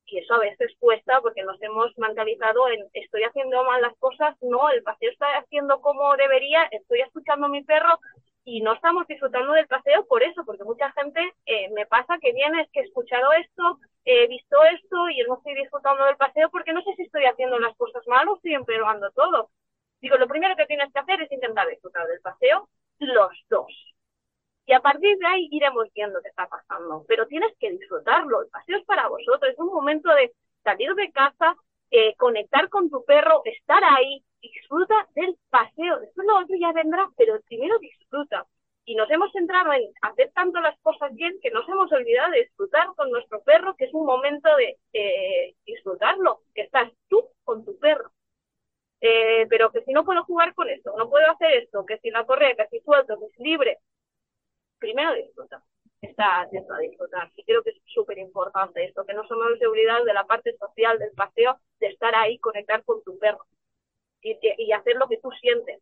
Speaker 3: Y eso a veces cuesta porque nos hemos mentalizado en estoy haciendo mal las cosas, no, el paseo está haciendo como debería, estoy escuchando a mi perro, y no estamos disfrutando del paseo por eso, porque mucha gente eh, me pasa que viene, es que he escuchado esto, he visto esto y no estoy disfrutando del paseo porque no sé si estoy haciendo las cosas mal o estoy empeorando todo. Digo, lo primero que tienes que hacer es intentar disfrutar del paseo los dos. Y a partir de ahí iremos viendo qué está pasando. Pero tienes que disfrutarlo. El paseo es para vosotros. Es un momento de salir de casa, eh, conectar con tu perro, estar ahí, disfruta del paseo. Después lo otro ya vendrá, pero primero disfruta. Y nos hemos centrado en hacer tanto las cosas bien que nos hemos olvidado de disfrutar con nuestro perro, que es un momento de disfrutarlo, que estás tú con tu perro. Eh, pero que si no puedo jugar con esto, no puedo hacer esto, que si la correa, que si suelto, que si libre, primero disfruta. Está atento a disfrutar. Y creo que es súper importante esto, que no somos seguridad de la parte social del paseo, de estar ahí, conectar con tu perro y, hacer lo que tú sientes.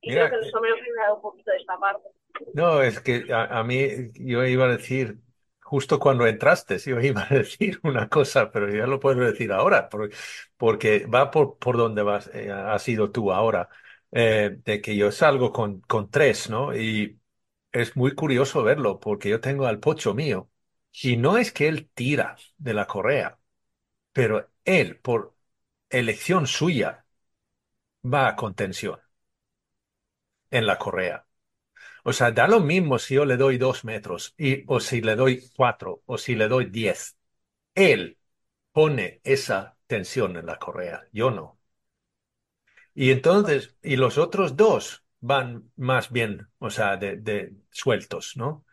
Speaker 3: Y creo que eso me ha dado un poquito de esta parte.
Speaker 5: No, es que a, mí yo iba a decir, justo cuando entraste, yo iba a decir una cosa, pero ya lo puedo decir ahora, porque, porque va por, por donde vas, eh, has sido tú ahora, eh, de que yo salgo con, con tres, ¿no? Y es muy curioso verlo, porque yo tengo al pocho mío, y no es que él tira de la correa, pero él, por elección suya va a contención en la correa. O sea, da lo mismo si yo le doy dos metros y, o si le doy cuatro o si le doy diez. Él pone esa tensión en la correa, yo no. Y entonces, y los otros dos van más bien, o sea, de, de sueltos, ¿no?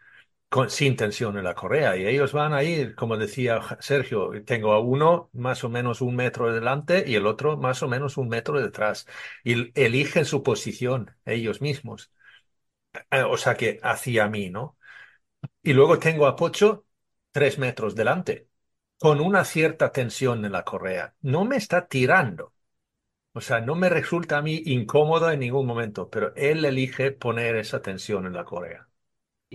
Speaker 5: Sin tensión en la correa. Y ellos van a ir, como decía Sergio, tengo a uno más o menos un metro delante y el otro más o menos un metro detrás. Y eligen su posición ellos mismos. Eh, o sea que hacia mí, ¿no? Y luego tengo a Pocho tres metros delante, con una cierta tensión en la correa. No me está tirando. O sea, no me resulta a mí incómodo en ningún momento, pero él elige poner esa tensión en la correa.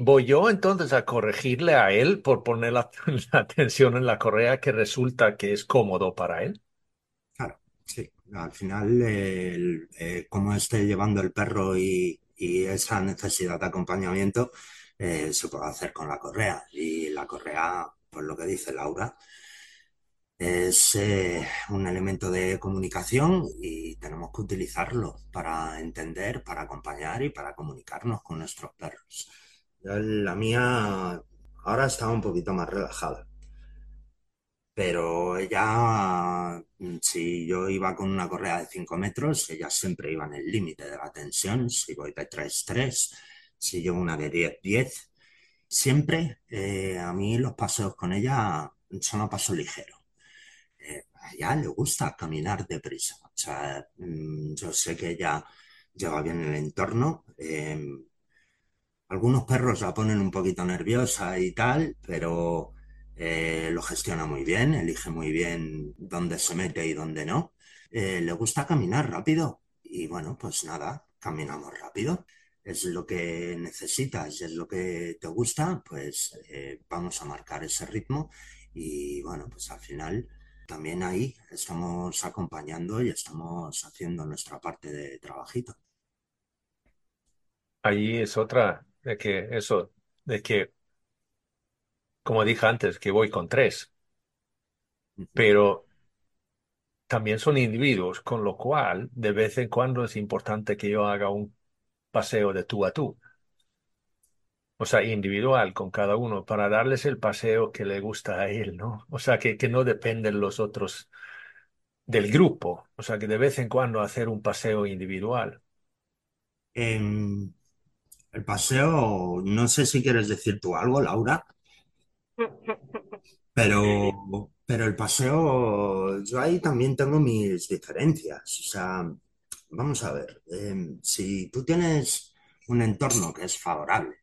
Speaker 5: ¿Voy yo entonces a corregirle a él por poner la, tensión en la correa que resulta que es cómodo para él?
Speaker 4: Claro, sí. Al final, eh, cómo esté llevando el perro y, y esa necesidad de acompañamiento eh, se puede hacer con la correa. Y la correa, por lo que dice Laura, es eh, un elemento de comunicación y tenemos que utilizarlo para entender, para acompañar y para comunicarnos con nuestros perros. La mía ahora está un poquito más relajada. Pero ella, si yo iba con una correa de 5 metros, ella siempre iba en el límite de la tensión. Si voy de 3-3, si llevo una de 10-10, siempre eh, a mí los paseos con ella son a paso ligero. Eh, a ella le gusta caminar deprisa. O sea, mm, yo sé que ella lleva bien el entorno. Em, algunos perros la ponen un poquito nerviosa y tal, pero eh, lo gestiona muy bien, elige muy bien dónde se mete y dónde no. le gusta caminar rápido y bueno, pues nada, caminamos rápido es lo que necesitas y es lo que te gusta, pues eh, vamos a marcar ese ritmo y bueno, pues al final también ahí estamos acompañando y estamos haciendo nuestra parte de trabajito.
Speaker 5: Ahí es otra de que eso, de que, como dije antes, que voy con tres, pero también son individuos, con lo cual de vez en cuando es importante que yo haga un paseo de tú a tú. O sea, individual con cada uno, para darles el paseo que le gusta a él, ¿no? O sea, que, que no dependen los otros del grupo. O sea, que de vez en cuando hacer un paseo individual.
Speaker 4: Em, el paseo, no sé si quieres decir tú algo, Laura, pero, pero el paseo, yo ahí también tengo mis diferencias. O sea, vamos a ver, em, si tú tienes un entorno que es favorable,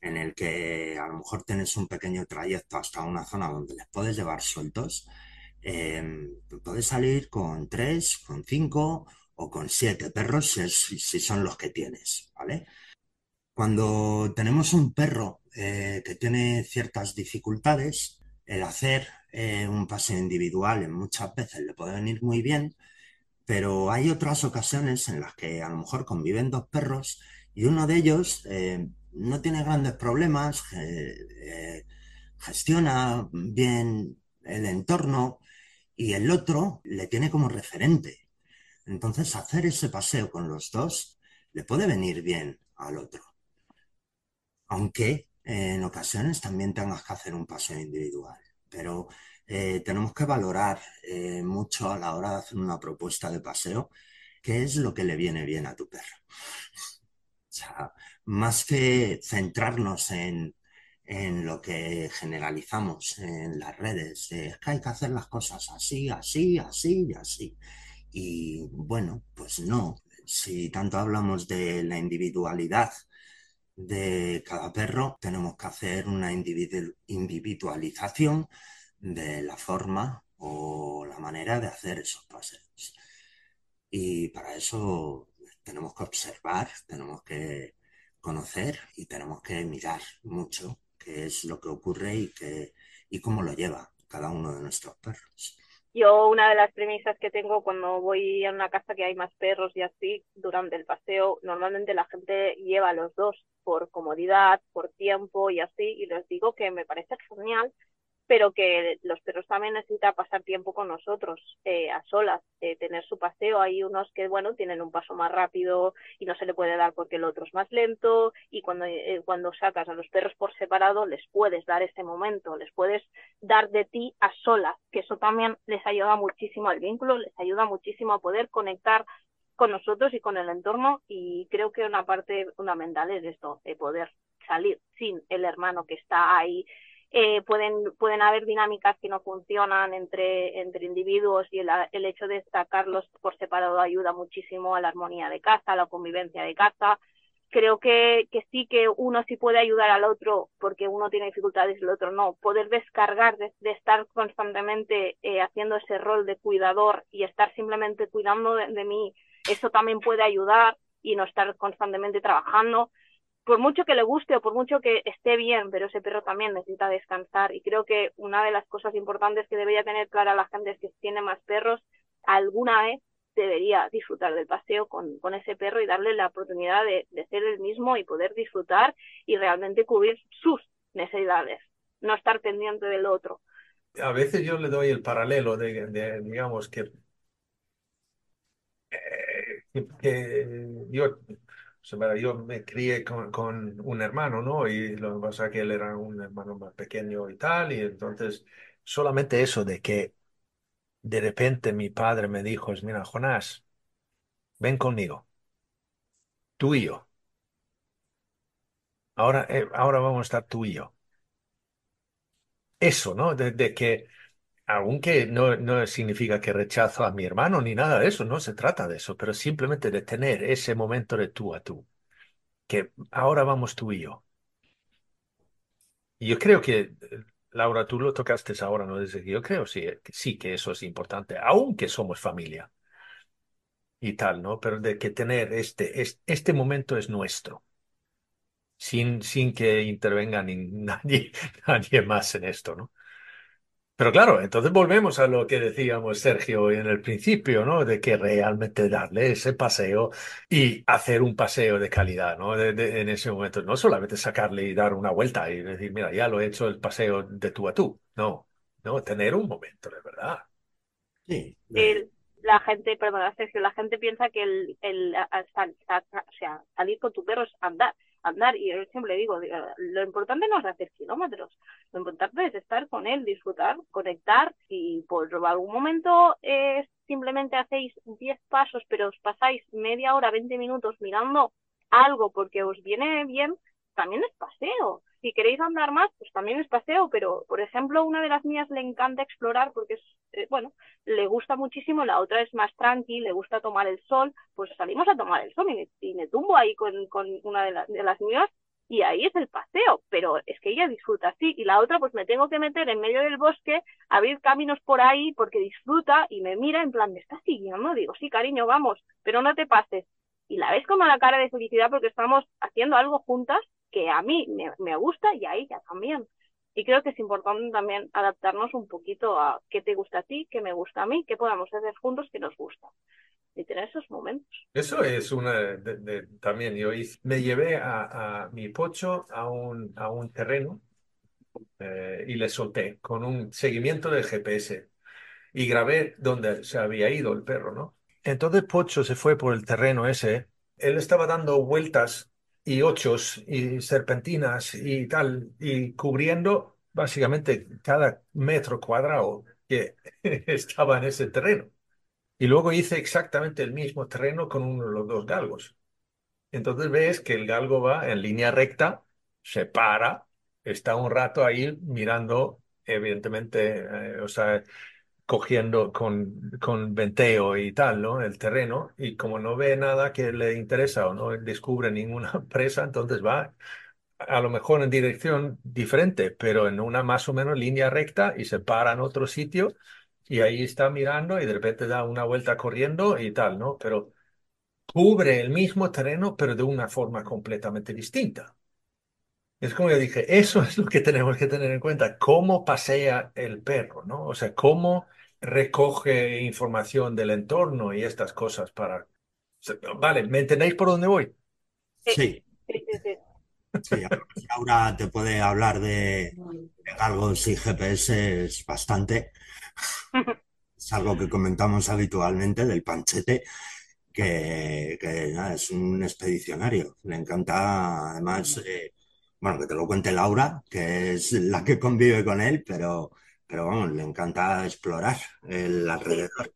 Speaker 4: en el que a lo mejor tienes un pequeño trayecto hasta una zona donde les puedes llevar sueltos, em, puedes salir con tres, con cinco o con siete perros si, si son los que tienes, ¿vale? Cuando tenemos un perro eh, que tiene ciertas dificultades, el hacer eh, un paseo individual muchas veces le puede venir muy bien, pero hay otras ocasiones en las que a lo mejor conviven dos perros y uno de ellos eh, no tiene grandes problemas, gestiona bien el entorno y el otro le tiene como referente. Entonces hacer ese paseo con los dos le puede venir bien al otro. Aunque en ocasiones también tengas que hacer un paseo individual. Pero eh, tenemos que valorar eh, mucho a la hora de hacer una propuesta de paseo qué es lo que le viene bien a tu perro. O sea, más que centrarnos en, en lo que generalizamos en las redes, es que hay que hacer las cosas así, así, así y así. Y bueno, pues no. Si tanto hablamos de la individualidad de cada perro, tenemos que hacer una individualización de la forma o la manera de hacer esos paseos. Y para eso tenemos que observar, tenemos que conocer y tenemos que mirar mucho qué es lo que ocurre y, qué, y cómo lo lleva cada uno de nuestros perros.
Speaker 3: Yo una de las premisas que tengo cuando voy a una casa que hay más perros y así, durante el paseo, normalmente la gente lleva a los dos por comodidad, por tiempo y así, y les digo que me parece genial pero que los perros también necesitan pasar tiempo con nosotros eh, a solas, eh, tener su paseo. Hay unos que, bueno, tienen un paso más rápido y no se le puede dar porque el otro es más lento y cuando, eh, cuando sacas a los perros por separado les puedes dar ese momento, les puedes dar de ti a solas, que eso también les ayuda muchísimo al vínculo, les ayuda muchísimo a poder conectar con nosotros y con el entorno y creo que una parte fundamental es esto, de poder salir sin el hermano que está ahí. Eh, pueden, pueden haber dinámicas que no funcionan entre, entre individuos y el, el hecho de destacarlos por separado ayuda muchísimo a la armonía de casa, a la convivencia de casa creo que, que sí que uno sí puede ayudar al otro porque uno tiene dificultades y el otro no. Poder descargar de, estar constantemente eh, haciendo ese rol de cuidador y estar simplemente cuidando de, de, mí, eso también puede ayudar y no estar constantemente trabajando. Por mucho que le guste o por mucho que esté bien, pero ese perro también necesita descansar. Y creo que una de las cosas importantes que debería tener clara la gente es que si tiene más perros, alguna vez debería disfrutar del paseo con, con ese perro y darle la oportunidad de, ser el mismo y poder disfrutar y realmente cubrir sus necesidades, no estar pendiente del otro.
Speaker 5: A veces yo le doy el paralelo de, de digamos, que, eh, yo, yo me crié con, un hermano, ¿no? Y lo que pasa es que él era un hermano más pequeño y tal, y entonces solamente eso de que de repente mi padre me dijo, mira, Jonás, ven conmigo, tú y yo. Ahora, eh, ahora vamos a estar tú y yo. Eso, ¿no? De que, aunque no, no significa que rechazo a mi hermano ni nada de eso, no se trata de eso, pero simplemente de tener ese momento de tú a tú, que ahora vamos tú y yo. Y yo creo que Laura, tú lo tocaste ahora, ¿no? Desde que yo creo sí, sí que eso es importante, aunque somos familia y tal, ¿no? Pero de que tener este, este, este momento es nuestro, sin, sin que intervenga ni, nadie, nadie más en esto, ¿no? Pero claro, entonces volvemos a lo que decíamos Sergio en el principio, ¿no? De que realmente darle ese paseo y hacer un paseo de calidad, ¿no? De, de, en ese momento, no solamente sacarle y dar una vuelta y decir, mira, ya lo he hecho el paseo de tú a tú, no, no, tener un momento de verdad.
Speaker 3: Sí. El, la gente, perdón, Sergio, la gente piensa que el, el, el, o sea, salir con tu perro es andar andar. Y yo siempre digo, lo importante no es hacer kilómetros, lo importante es estar con él, disfrutar, conectar. Si por algún momento eh, simplemente hacéis 10 pasos, pero os pasáis media hora, 20 minutos mirando algo porque os viene bien, también es paseo. Si queréis andar más, pues también es paseo, pero por ejemplo, una de las mías le encanta explorar porque es, eh, bueno, le gusta muchísimo, la otra es más tranqui, le gusta tomar el sol, pues salimos a tomar el sol y me, y me tumbo ahí con, una de, de las mías y ahí es el paseo, pero es que ella disfruta así y la otra pues me tengo que meter en medio del bosque, abrir caminos por ahí porque disfruta y me mira en plan, ¿me estás siguiendo? Digo, sí, cariño, vamos, pero no te pases. Y la ves como la cara de felicidad porque estamos haciendo algo juntas que a mí me, me gusta y a ella también. Y creo que es importante también adaptarnos un poquito a qué te gusta a ti, qué me gusta a mí, qué podamos hacer juntos que nos gusta. Y tener esos momentos.
Speaker 5: Eso es una de, de, también. Yo hice, me llevé a, a, mi pocho a un, a un terreno eh, y le solté con un seguimiento de GPS y grabé donde se había ido el perro, ¿no? Entonces Pocho se fue por el terreno ese. Él estaba dando vueltas y ochos y serpentinas y tal, y cubriendo básicamente cada metro cuadrado que estaba en ese terreno. Y luego hice exactamente el mismo terreno con uno de los dos galgos. Entonces ves que el galgo va en línea recta, se para, está un rato ahí mirando, evidentemente, eh, o sea, cogiendo con, con venteo y tal, ¿no? El terreno, y como no ve nada que le interesa o no descubre ninguna presa, entonces va a lo mejor en dirección diferente, pero en una más o menos línea recta y se para en otro sitio y ahí está mirando y de repente da una vuelta corriendo y tal, ¿no? Pero cubre el mismo terreno, pero de una forma completamente distinta. Es como yo dije, eso es lo que tenemos que tener en cuenta, cómo pasea el perro, ¿no? O sea, cómo recoge información del entorno y estas cosas para... Vale, ¿me entendéis por dónde voy?
Speaker 4: Sí. Sí, sí, ahora te puede hablar de, de galgos y GPS es bastante. Es algo que comentamos habitualmente del panchete, que, que nada, es un expedicionario. Le encanta, además, eh, bueno, que te lo cuente Laura, que es la que convive con él, pero, pero vamos, le encanta explorar el alrededor.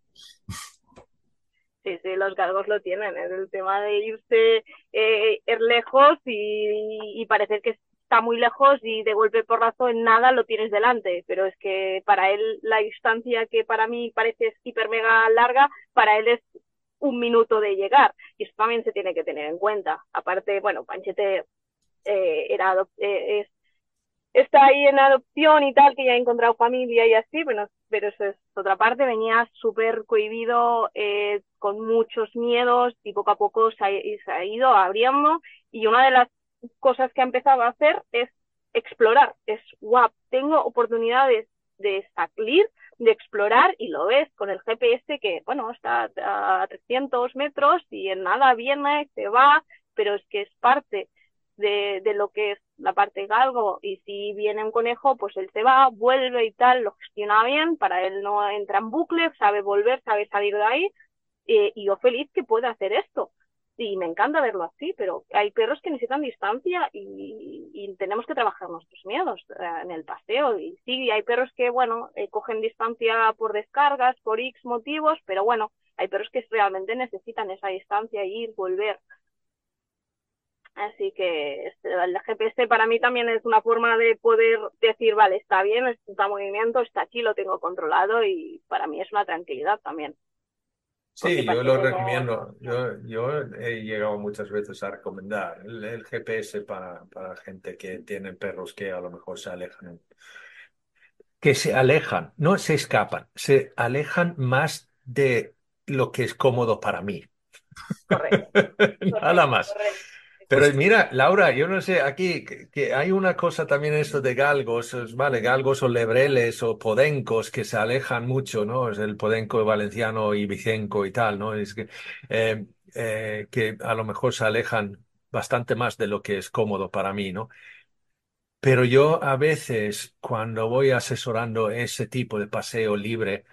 Speaker 3: Sí, sí, los galgos lo tienen, es el tema de irse eh, ir lejos y, y parecer que está muy lejos y de golpe porrazo en nada lo tienes delante, pero es que para él la distancia que para mí parece hiper mega larga, para él es un minuto de llegar y eso también se tiene que tener en cuenta. Aparte, bueno, Panchete eh, era eh, es, está ahí en adopción y tal, que ya ha encontrado familia y así, bueno, pero eso es otra parte, venía súper cohibido, eh, con muchos miedos y poco a poco se ha, se ha ido abriendo. Y una de las cosas que ha empezado a hacer es explorar, es guap, tengo oportunidades de salir, de explorar y lo ves con el GPS que, bueno, está a 300 metros y en nada viene, se va, pero es que es parte de, de lo que es la parte galgo y si viene un conejo, pues él se va, vuelve y tal, lo gestiona bien, para él no entra en bucle, sabe volver, sabe salir de ahí eh, y yo feliz que pueda hacer esto y me encanta verlo así, pero hay perros que necesitan distancia y, y tenemos que trabajar nuestros miedos en el paseo. Y sí, hay perros que, bueno, eh, cogen distancia por descargas, por X motivos, pero bueno, hay perros que realmente necesitan esa distancia, ir, volver. Así que este, el GPS para mí también es una forma de poder decir, vale, está bien, está movimiento, está aquí, lo tengo controlado y para mí es una tranquilidad también.
Speaker 5: Sí, yo lo recomiendo. Yo, yo he llegado muchas veces a recomendar el, el GPS para, para gente que tiene perros que a lo mejor se alejan. Que se alejan, no se escapan, se alejan más de lo que es cómodo para mí.
Speaker 3: Correcto.
Speaker 5: Nada más.
Speaker 3: correcto.
Speaker 5: Pero mira, Laura, yo no sé, aquí que, que hay una cosa también esto de galgos, vale, galgos o lebreles o podencos que se alejan mucho, ¿no? Es el podenco valenciano y vicenco y tal, ¿no? Es que, eh, eh, que a lo mejor se alejan bastante más de lo que es cómodo para mí, ¿no? Pero yo a veces, cuando voy asesorando ese tipo de paseo libre,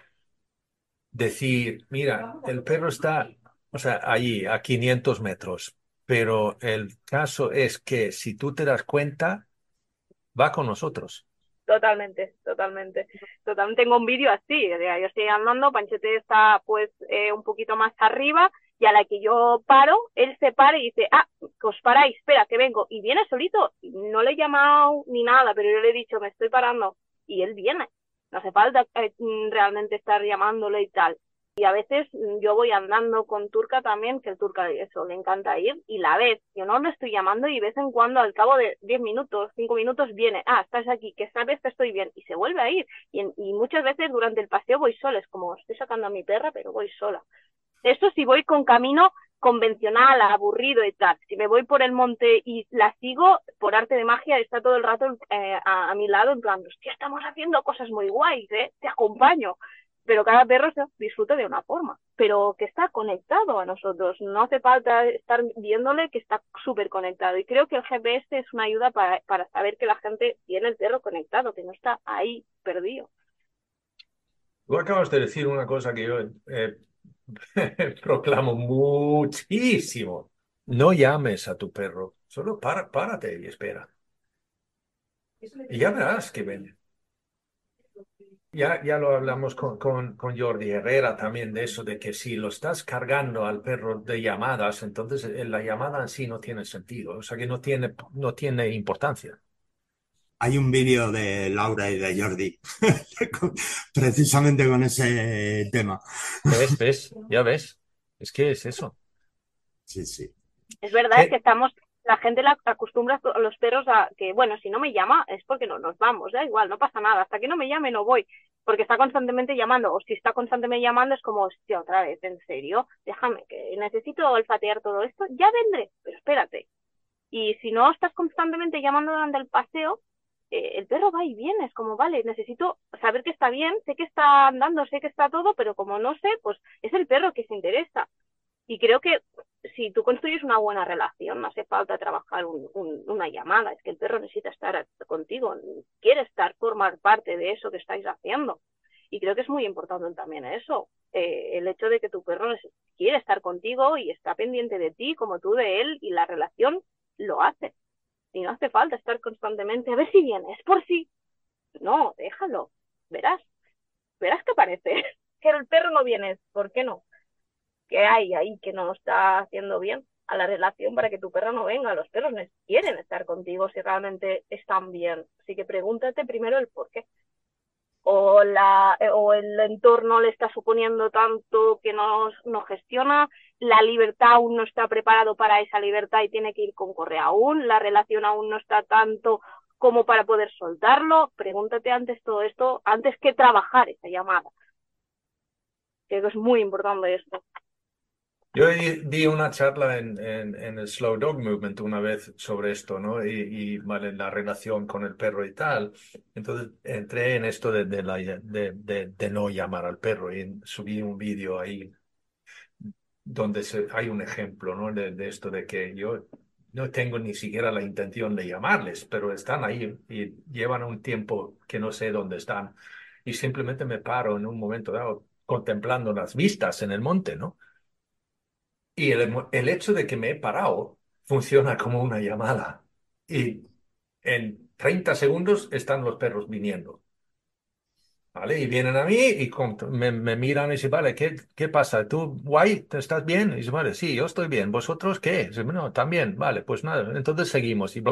Speaker 5: decir, mira, el perro está, o sea, allí a 500 metros, pero el caso es que si tú te das cuenta, va con nosotros.
Speaker 3: Totalmente, totalmente. Totalmente. Tengo un vídeo así, yo estoy andando, Panchete está pues eh, un poquito más arriba y a la que yo paro, él se para y dice, ah, que os paráis, espera, que vengo. Y viene solito, no le he llamado ni nada, pero yo le he dicho, me estoy parando. Y él viene. No hace falta eh, mm, realmente estar llamándole y tal. Y a veces mm, yo voy andando con Turca también, que el Turca eso le encanta ir, y la ves, yo no lo estoy llamando y vez en cuando al cabo de 10 minutos, 5 minutos viene, ah, estás aquí, que sabes que estoy bien, y se vuelve a ir. Y, en- y muchas veces durante el paseo voy sola, es como estoy sacando a mi perra, pero voy sola. Eso si voy con camino convencional, aburrido y tal. Si me voy por el monte y la sigo, por arte de magia, está todo el rato eh, a, a mi lado, en plan, hostia, estamos haciendo cosas muy guays, ¿eh? Te acompaño pero cada perro se disfruta de una forma, pero que está conectado a nosotros. No hace falta estar viéndole que está súper conectado. Y creo que el GPS es una ayuda para, para saber que la gente tiene el perro conectado, que no está ahí perdido.
Speaker 5: Tú acabas de decir una cosa que yo eh, proclamo muchísimo. No llames a tu perro, solo para, párate y espera. Y ya verás que viene. Ya, ya lo hablamos con, con, con Jordi Herrera también de eso, de que si lo estás cargando al perro de llamadas, entonces eh, la llamada en sí no tiene sentido, o sea que no tiene, no tiene importancia.
Speaker 4: Hay un vídeo de Laura y de Jordi precisamente con ese tema.
Speaker 5: ¿Ves? ¿Ves? Ya ves. Es que es eso.
Speaker 4: Sí, sí.
Speaker 3: Es verdad que estamos, la gente la acostumbra a los perros a que, bueno, si no me llama es porque no nos vamos, da igual, no pasa nada, hasta que no me llame no voy, porque está constantemente llamando, o si está constantemente llamando es como, hostia, otra vez, en serio, déjame, que necesito olfatear todo esto, ya vendré, pero espérate. Y si no estás constantemente llamando durante el paseo, eh, el perro va y viene, es como, vale, necesito saber que está bien, sé que está andando, sé que está todo, pero como no sé, pues es el perro que se interesa. Y creo que si tú construyes una buena relación, no hace falta trabajar un, un, una llamada, es que el perro necesita estar contigo, quiere estar, formar parte de eso que estáis haciendo. Y creo que es muy importante también eso, eh, el hecho de que tu perro quiere estar contigo y está pendiente de ti como tú de él y la relación lo hace. Y no hace falta estar constantemente, a ver si vienes, por si. No, déjalo, verás, verás que aparece. Que el perro no viene, ¿por qué no? ¿Qué hay ahí que no está haciendo bien a la relación para que tu perro no venga? Los perros quieren estar contigo si realmente están bien. Así que pregúntate primero el por qué. O, la, o el entorno le está suponiendo tanto que no, no gestiona, la libertad aún no está preparado para esa libertad y tiene que ir con correa aún, la relación aún no está tanto como para poder soltarlo. Pregúntate antes todo esto, antes que trabajar esa llamada. Creo que es muy importante esto.
Speaker 5: Yo di una charla en, en, el Slow Dog Movement una vez sobre esto, ¿no? Y, vale, la relación con el perro y tal. Entonces entré en esto de, de, la, de, de no llamar al perro y subí un vídeo ahí donde se, hay un ejemplo, ¿no? De, esto de que yo no tengo ni siquiera la intención de llamarles, pero están ahí y llevan un tiempo que no sé dónde están. Y simplemente me paro en un momento dado contemplando las vistas en el monte, ¿no? Y el, hecho de que me he parado funciona como una llamada. Y en 30 segundos están los perros viniendo. ¿Vale? Y vienen a mí y me, miran y dicen, vale, ¿qué, qué pasa? ¿Tú, guay, estás bien? Y dicen, vale, sí, yo estoy bien. ¿Vosotros qué? Dicen, no, también, vale, pues nada. Entonces seguimos y,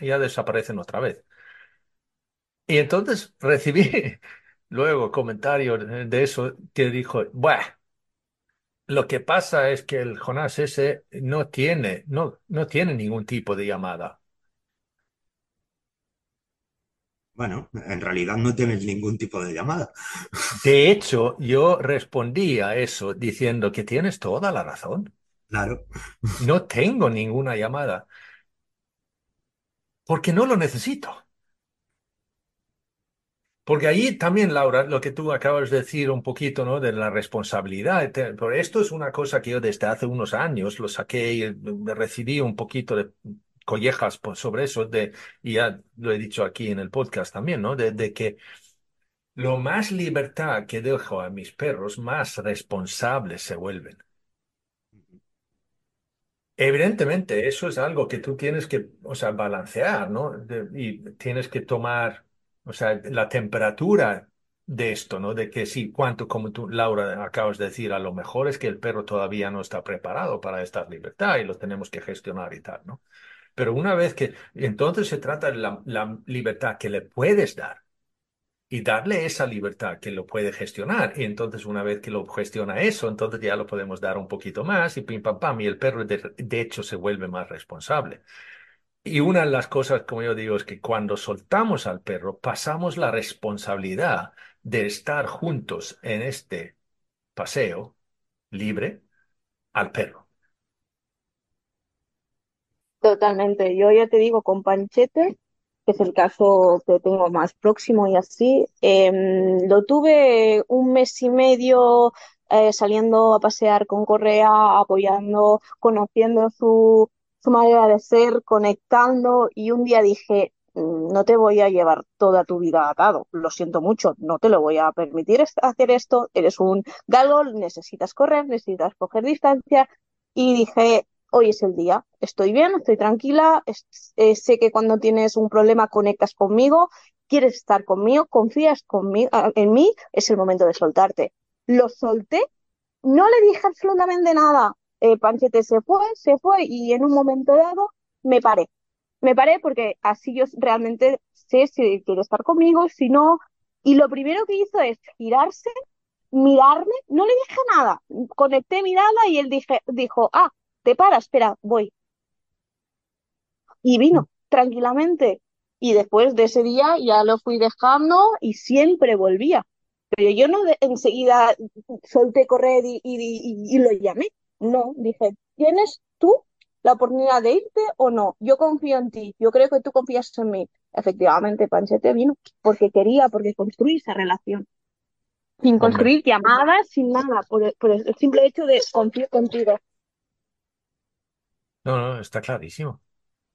Speaker 5: y ya desaparecen otra vez. Y entonces recibí luego comentarios de eso que dijo, bueno, lo que pasa es que el Jonás ese no tiene, no, no tiene ningún tipo de llamada.
Speaker 4: Bueno, en realidad no tienes ningún tipo de llamada.
Speaker 5: De hecho, yo respondí a eso diciendo que tienes toda la razón.
Speaker 4: Claro.
Speaker 5: No tengo ninguna llamada. Porque no lo necesito. Porque ahí también, Laura, lo que tú acabas de decir un poquito, ¿no? De la responsabilidad. Pero esto es una cosa que yo desde hace unos años lo saqué y recibí un poquito de collejas sobre eso, de, y ya lo he dicho aquí en el podcast también, ¿no? De, de que lo más libertad que dejo a mis perros, más responsables se vuelven. Evidentemente, eso es algo que tú tienes que, o sea, balancear, ¿no? y tienes que tomar o sea, la temperatura de esto, ¿no? De que sí, cuánto, como tú, Laura, acabas de decir, a lo mejor es que el perro todavía no está preparado para esta libertad y lo tenemos que gestionar y tal, ¿no? Pero una vez que, entonces se trata de la, libertad que le puedes dar y darle esa libertad que lo puede gestionar. Y entonces una vez que lo gestiona eso, entonces ya lo podemos dar un poquito más y pim pam pam, y el perro de hecho se vuelve más responsable. Y una de las cosas, como yo digo, es que cuando soltamos al perro, pasamos la responsabilidad de estar juntos en este paseo libre al perro.
Speaker 6: Totalmente. Yo ya te digo, con Panchete, que es el caso que tengo más próximo y así, em, lo tuve un mes y medio eh, saliendo a pasear con Correa, apoyando, conociendo su su manera de ser, conectando, y un día dije, mm, no te voy a llevar toda tu vida atado, lo siento mucho, no te lo voy a permitir hacer esto, eres un galgo, necesitas correr, necesitas coger distancia, y dije, hoy es el día, estoy bien, estoy tranquila, eh, sé que cuando tienes un problema conectas conmigo, quieres estar conmigo, confías conmigo, en mí, es el momento de soltarte. Lo solté, no le dije absolutamente nada, eh, Panchete se fue, se fue y en un momento dado me paré. Me paré porque así yo realmente sé si quiere estar conmigo, si no. Y lo primero que hizo es girarse, mirarme, no le dije nada. Conecté mirada y él dije, dijo, ah, te para, espera, voy. Y vino tranquilamente. Y después de ese día ya lo fui dejando y siempre volvía. Pero yo no enseguida solté correr y lo llamé. No, dije, ¿tienes tú la oportunidad de irte o no? Yo confío en ti, yo creo que tú confías en mí. Efectivamente, Panchete vino porque quería, porque construí esa relación. Sin construir llamadas, sin nada, por el, simple hecho de confiar contigo.
Speaker 5: No, no, está clarísimo.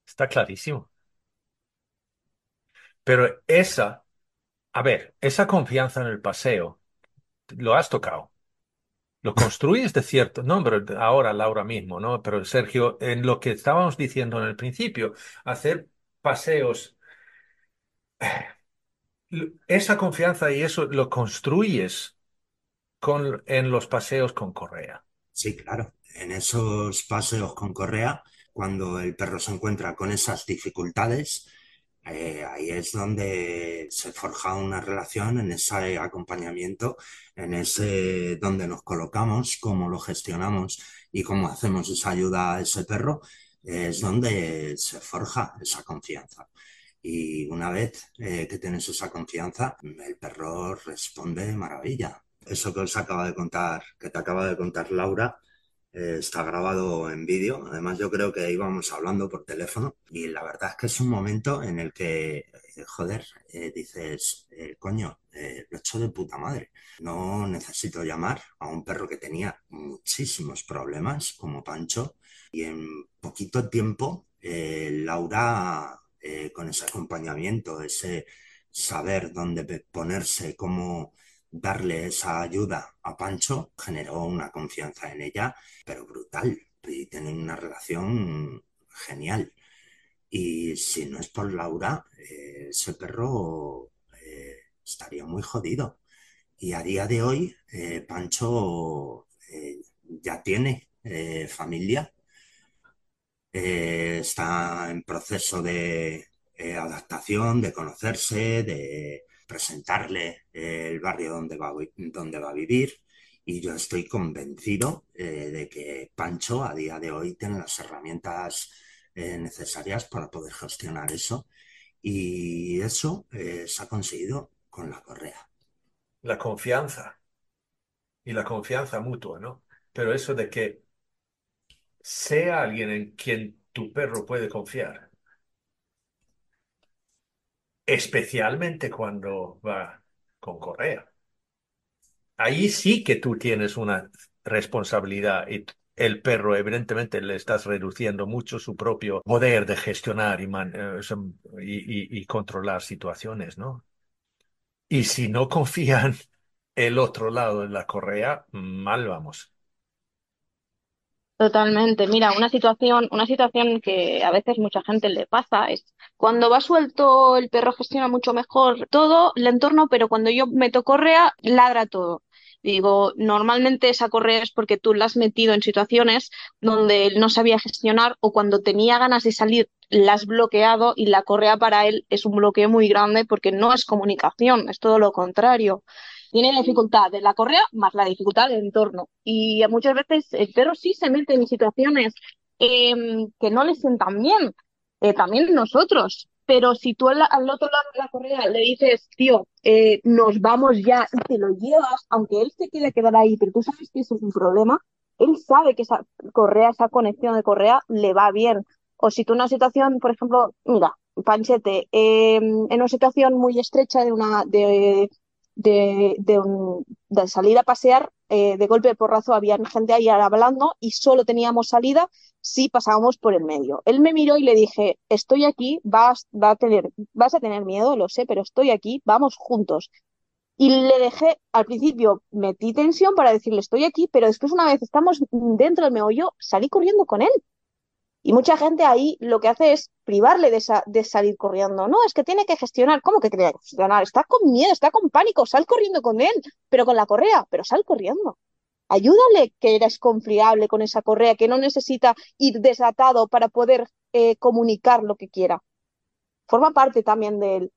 Speaker 5: Está clarísimo. Pero esa, a ver, esa confianza en el paseo, lo has tocado. Lo construyes de cierto, no, pero ahora, Laura mismo, ¿no? Pero Sergio, en lo que estábamos diciendo en el principio, hacer paseos, esa confianza y eso lo construyes con, en los paseos con Correa.
Speaker 4: Sí, claro. En esos paseos con correa, cuando el perro se encuentra con esas dificultades, eh, ahí es donde se forja una relación, en ese acompañamiento, en ese donde nos colocamos, cómo lo gestionamos y cómo hacemos esa ayuda a ese perro, es donde se forja esa confianza. Y una vez eh, que tienes esa confianza, el perro responde de maravilla. Eso que os acaba de contar, que te acaba de contar Laura, eh, está grabado en vídeo. Además, yo creo que íbamos hablando por teléfono y la verdad es que es un momento en el que, eh, joder, dices, coño, lo he hecho de puta madre. No necesito llamar a un perro que tenía muchísimos problemas, como Pancho, y en poquito tiempo Laura eh, con ese acompañamiento, ese saber dónde ponerse, cómo darle esa ayuda a Pancho, generó una confianza en ella, pero brutal. Y tienen una relación genial. Y si no es por Laura, eh, ese perro eh, estaría muy jodido. Y a día de hoy, Pancho ya tiene familia eh, está en proceso de eh, adaptación, de conocerse, de presentarle eh, el barrio donde va, donde va a vivir. Y yo estoy convencido de que Pancho a día de hoy tiene las herramientas necesarias para poder gestionar eso. Y eso se ha conseguido con la correa.
Speaker 5: La confianza. Y la confianza mutua, ¿no? Pero eso de que sea alguien en quien tu perro puede confiar. Especialmente cuando va con correa. Ahí sí que tú tienes una responsabilidad y el perro evidentemente le estás reduciendo mucho su propio poder de gestionar y, eh, y, controlar situaciones, ¿no? Y si no confían el otro lado de la correa, mal vamos.
Speaker 6: Totalmente. Mira, una situación, una situación que a veces mucha gente le pasa es cuando va suelto el perro gestiona mucho mejor todo el entorno, pero cuando yo meto correa, ladra todo. Digo, normalmente esa correa es porque tú la has metido en situaciones donde él no sabía gestionar o cuando tenía ganas de salir la has bloqueado y la correa para él es un bloqueo muy grande porque no es comunicación, es todo lo contrario tiene la dificultad de la correa más la dificultad del entorno. Y muchas veces el perro sí se mete en situaciones em, que no le sientan bien, eh, también nosotros. Pero si tú al, otro lado de la correa le dices, tío, eh, nos vamos ya y te lo llevas, aunque él se quiere quedar ahí, pero tú sabes que eso es un problema, él sabe que esa correa, esa conexión de correa le va bien. O si tú en una situación, por ejemplo, mira, Panchete, em, en una situación muy estrecha de una, de, de, de, salir a pasear, eh, de golpe de porrazo había gente ahí hablando y solo teníamos salida si pasábamos por el medio. Él me miró y le dije, estoy aquí, vas, va a tener, vas a tener miedo, lo sé, pero estoy aquí, vamos juntos. Y le dejé, al principio metí tensión para decirle estoy aquí, pero después una vez estamos dentro del meollo, salí corriendo con él. Y mucha gente ahí lo que hace es privarle de, de, salir corriendo. No, es que tiene que gestionar. ¿Cómo que tiene que gestionar? Está con miedo, está con pánico, sal corriendo con él, pero con la correa, pero sal corriendo. Ayúdale que eres confiable con esa correa, que no necesita ir desatado para poder eh, comunicar lo que quiera. Forma parte también de él.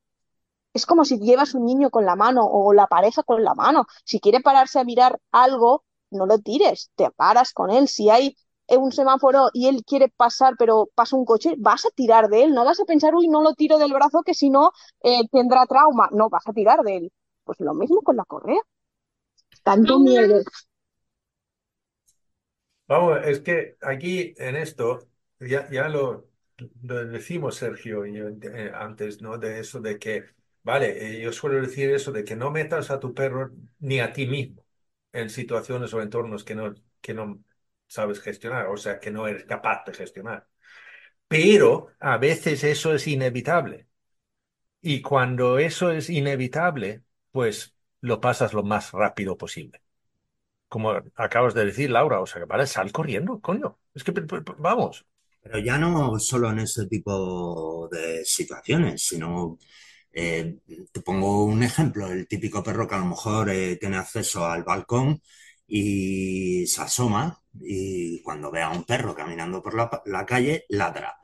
Speaker 6: Es como si llevas un niño con la mano o la pareja con la mano. Si quiere pararse a mirar algo, no lo tires, te paras con él. Si hay un semáforo y él quiere pasar, pero pasa un coche, vas a tirar de él, no vas a pensar, uy, no lo tiro del brazo que si no eh, tendrá trauma. No, vas a tirar de él. Pues lo mismo con la correa. Tanto miedo.
Speaker 5: Vamos, es que aquí en esto, ya, ya lo, decimos Sergio y eh, antes, ¿no? De eso de que, vale, eh, yo suelo decir eso de que no metas a tu perro ni a ti mismo en situaciones o entornos que no, que no sabes gestionar, o sea, que no eres capaz de gestionar. Pero a veces eso es inevitable. Y cuando eso es inevitable, pues lo pasas lo más rápido posible. Como acabas de decir, Laura, o sea, que vale, sal corriendo, coño. Es que vamos.
Speaker 4: Pero ya no solo en ese tipo de situaciones, sino eh, te pongo un ejemplo, el típico perro que a lo mejor eh, tiene acceso al balcón y se asoma y cuando ve a un perro caminando por la, calle, ladra.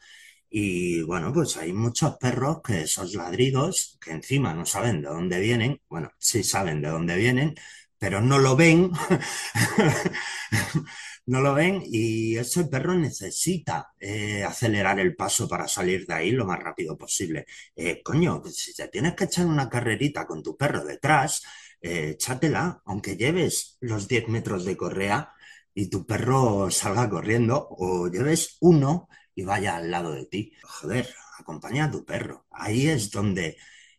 Speaker 4: Y bueno, pues hay muchos perros que esos ladridos, que encima no saben de dónde vienen, bueno, sí saben de dónde vienen, pero no lo ven, no lo ven y ese perro necesita eh, acelerar el paso para salir de ahí lo más rápido posible. Eh, coño, si te tienes que echar una carrerita con tu perro detrás, eh, aunque lleves los 10 metros de correa y tu perro salga corriendo, o lleves uno y vaya al lado de ti. Joder, acompaña a tu perro. Ahí es donde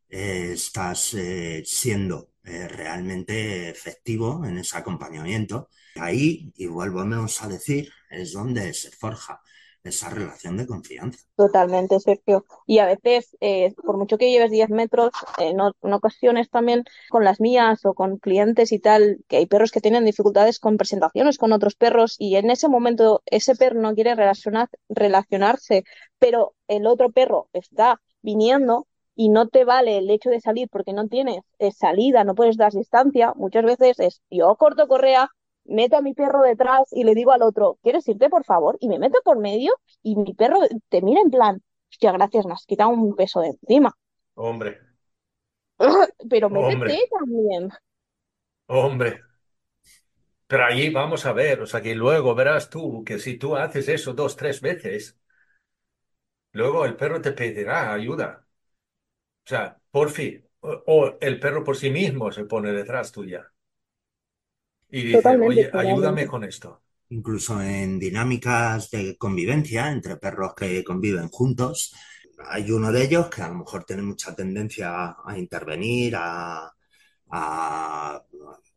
Speaker 4: eh, estás eh, siendo eh, realmente efectivo en ese acompañamiento. Ahí, y volvemos a decir, es donde se forja esa relación de confianza.
Speaker 6: Totalmente, Sergio. Y a veces, eh, por mucho que lleves 10 metros, en, en, ocasiones también con las mías o con clientes y tal, que hay perros que tienen dificultades con presentaciones con otros perros y en ese momento ese perro no quiere relacionar, relacionarse, pero el otro perro está viniendo y no te vale el hecho de salir porque no tienes eh, salida, no puedes dar distancia, muchas veces es yo corto correa, meto a mi perro detrás y le digo al otro, ¿quieres irte, por favor? Y me meto por medio y mi perro te mira en plan, hostia, gracias, me has quitado un peso de encima.
Speaker 5: Hombre.
Speaker 6: Pero métete Hombre. también.
Speaker 5: Hombre. Pero ahí vamos a ver, o sea que luego verás tú que si tú haces eso dos, tres veces, luego el perro te pedirá ayuda. O sea, por fin, o, o el perro por sí mismo se pone detrás tuya y dice,
Speaker 6: Totalmente,
Speaker 5: oye,
Speaker 6: totalmente.
Speaker 5: ayúdame con esto.
Speaker 4: Incluso en dinámicas de convivencia entre perros que conviven juntos, hay uno de ellos que a lo mejor tiene mucha tendencia a, a intervenir, a, a,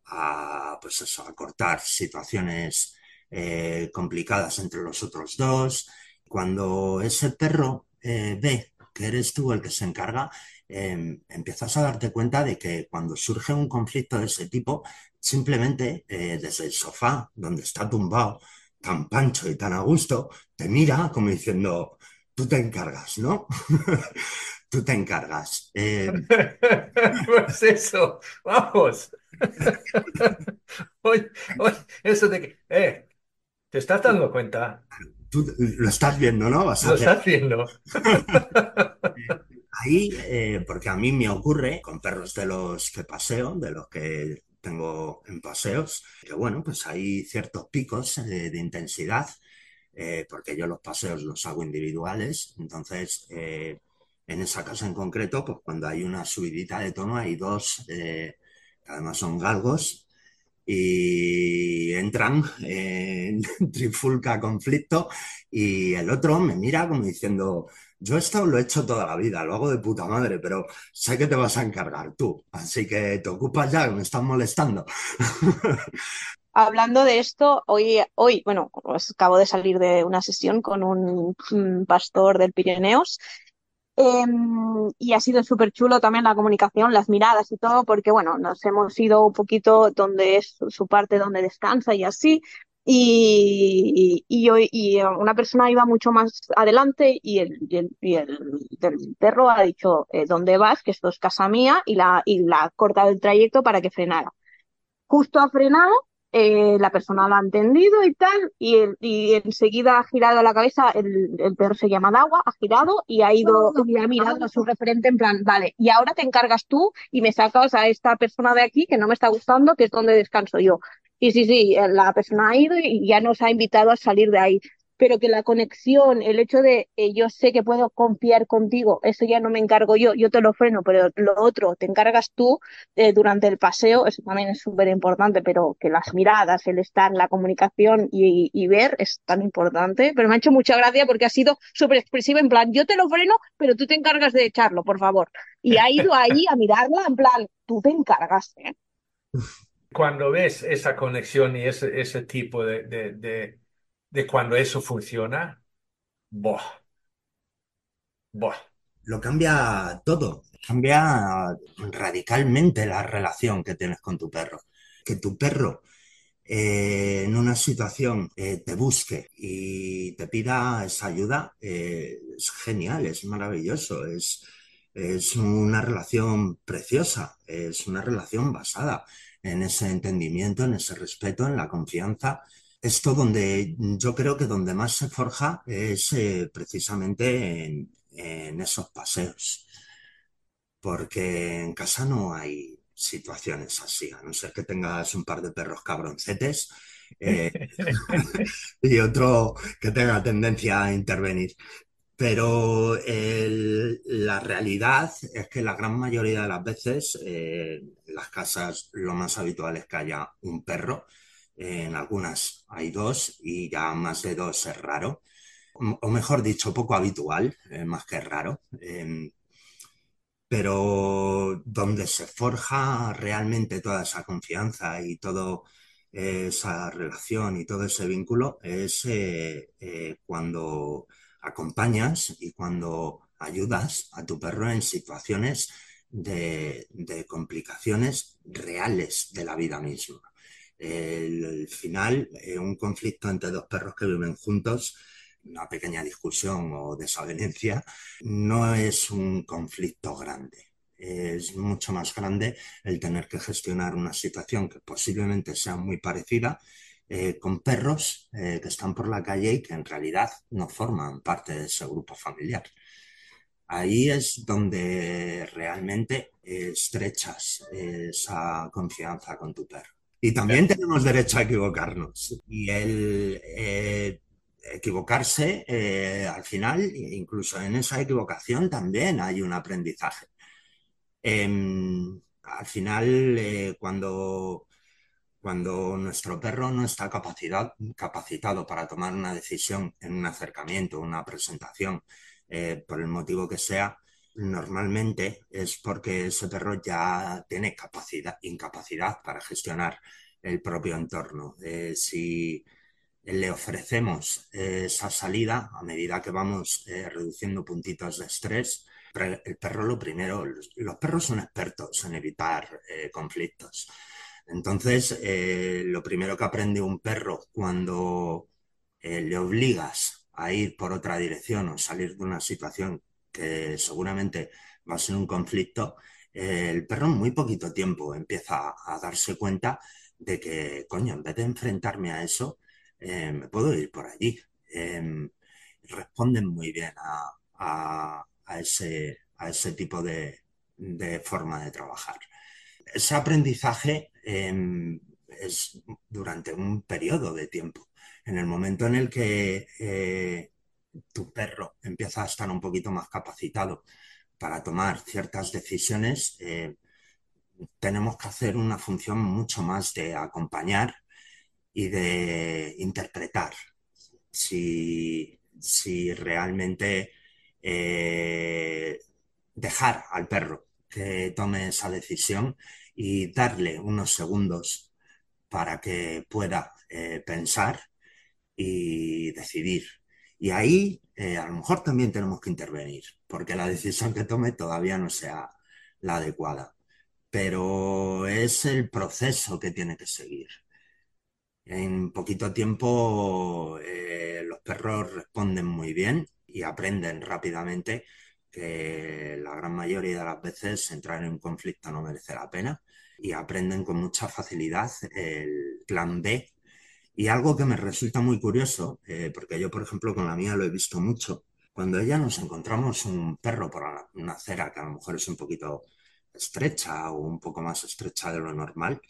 Speaker 4: a, pues eso, a cortar situaciones eh, complicadas entre los otros dos. Cuando ese perro eh, ve que eres tú el que se encarga, eh, empiezas a darte cuenta de que cuando surge un conflicto de ese tipo, simplemente eh, desde el sofá, donde está tumbado, tan pancho y tan a gusto, te mira como diciendo, tú te encargas, ¿no? tú te encargas. Eh,
Speaker 5: Pues eso, vamos. Oye, oye, eso de que, eh, ¿te estás dando cuenta?
Speaker 4: tú lo estás viendo, ¿no? Vas a
Speaker 5: Lo estás haciendo.
Speaker 4: Ahí, eh, porque a mí me ocurre con perros de los que paseo, de los que tengo en paseos, que bueno, pues hay ciertos picos eh, de intensidad, eh, porque yo los paseos los hago individuales, entonces en esa casa en concreto, pues cuando hay una subidita de tono, hay dos, que además son galgos, y entran en trifulca conflicto, y el otro me mira como diciendo... Yo esto lo he hecho toda la vida, lo hago de puta madre, pero sé que te vas a encargar tú, así que te ocupas ya, me estás molestando.
Speaker 6: Hablando de esto, hoy, hoy, bueno, pues acabo de salir de una sesión con un, mm, pastor del Pirineos em, y ha sido súper chulo también la comunicación, las miradas y todo, porque bueno, nos hemos ido un poquito donde es su parte donde descansa y así. Y, y, y una persona iba mucho más adelante y el, y el, y el del perro ha dicho, eh, ¿dónde vas? Que esto es casa mía y la, y la ha cortado el trayecto para que frenara. Justo ha frenado, eh, la persona lo ha entendido y tal, y, el- y enseguida ha girado la cabeza, el, el perro se llama Dawa, ha girado y ha ido y ha mirado a su referente en plan, vale, y ahora te encargas tú y me sacas a esta persona de aquí que no me está gustando, que es donde descanso yo. Y sí, sí, eh, la persona ha ido y ya nos ha invitado a salir de ahí. Pero que la conexión, el hecho de eh, yo sé que puedo confiar contigo, eso ya no me encargo yo, yo te lo freno, pero lo otro te encargas tú eh, durante el paseo, eso también es súper importante, pero que las miradas, el estar, la comunicación y, y ver es tan importante. Pero me ha hecho mucha gracia porque ha sido súper expresiva, en plan, yo te lo freno, pero tú te encargas de echarlo, por favor. Y ha ido ahí a mirarla, en plan, tú te encargas, ¿eh?
Speaker 5: Cuando ves esa conexión y ese, ese tipo de, de, de, cuando eso funciona, boh, boh.
Speaker 4: Lo cambia todo, cambia radicalmente la relación que tienes con tu perro. Que tu perro eh, en una situación eh, te busque y te pida esa ayuda, eh, es genial, es maravilloso, es, es una relación preciosa, es una relación basada en ese entendimiento, en ese respeto, en la confianza. Esto donde yo creo que donde más se forja es eh, precisamente en, en esos paseos, porque en casa no hay situaciones así, a no ser que tengas un par de perros cabroncetes eh, y otro que tenga tendencia a intervenir. Pero la realidad es que la gran mayoría de las veces eh, las casas lo más habitual es que haya un perro. Eh, en algunas hay dos y ya más de dos es raro. O mejor dicho, poco habitual, eh, más que raro. Em, pero donde se forja realmente toda esa confianza y toda esa relación y todo ese vínculo es eh, eh, cuando acompañas y cuando ayudas a tu perro en situaciones de, complicaciones reales de la vida misma. El final, eh, un conflicto entre dos perros que viven juntos, una pequeña discusión o desavenencia, no es un conflicto grande. Es mucho más grande el tener que gestionar una situación que posiblemente sea muy parecida eh, con perros eh, que están por la calle y que en realidad no forman parte de ese grupo familiar. Ahí es donde realmente estrechas esa confianza con tu perro. Y también tenemos derecho a equivocarnos. Y el eh, equivocarse, eh, al final, incluso en esa equivocación también hay un aprendizaje. Em, al final, cuando, cuando nuestro perro no está capacitado para tomar una decisión en un acercamiento, una presentación, eh, por el motivo que sea, normalmente es porque ese perro ya tiene capacidad, incapacidad para gestionar el propio entorno. Eh, si le ofrecemos esa salida a medida que vamos eh, reduciendo puntitos de estrés, el perro lo primero, los, perros son expertos en evitar conflictos. Entonces, eh, lo primero que aprende un perro cuando eh, le obligas a ir por otra dirección o salir de una situación que seguramente va a ser un conflicto, eh, el perro en muy poquito tiempo empieza a, darse cuenta de que, coño, en vez de enfrentarme a eso, me puedo ir por allí. Eh, responden muy bien a, ese, tipo de forma de trabajar. Ese aprendizaje eh, es durante un periodo de tiempo. En el momento en el que eh, tu perro empieza a estar un poquito más capacitado para tomar ciertas decisiones, eh, tenemos que hacer una función mucho más de acompañar y de interpretar si, si realmente eh, dejar al perro que tome esa decisión y darle unos segundos para que pueda eh, pensar y decidir. Y ahí eh, a lo mejor también tenemos que intervenir, porque la decisión que tome todavía no sea la adecuada, pero es el proceso que tiene que seguir. En poquito tiempo eh, los perros responden muy bien y aprenden rápidamente que la gran mayoría de las veces entrar en un conflicto no merece la pena y aprenden con mucha facilidad el plan B. Y algo que me resulta muy curioso, eh, porque yo, por ejemplo, con la mía lo he visto mucho, cuando ella nos encontramos un perro por una acera que a lo mejor es un poquito estrecha o un poco más estrecha de lo normal,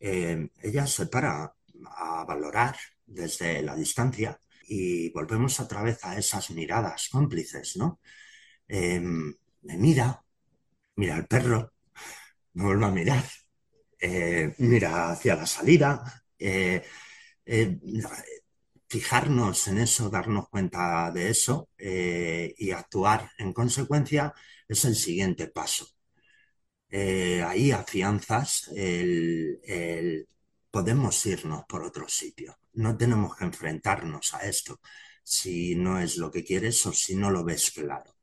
Speaker 4: eh, ella se para a valorar desde la distancia y volvemos otra vez a esas miradas cómplices, ¿no? Eh, me mira, mira al perro, me vuelve a mirar, eh, mira hacia la salida, eh, eh, fijarnos en eso, darnos cuenta de eso y actuar en consecuencia es el siguiente paso. Ahí afianzas el, el podemos irnos por otro sitio. No tenemos que enfrentarnos a esto si no es lo que quieres o si no lo ves claro.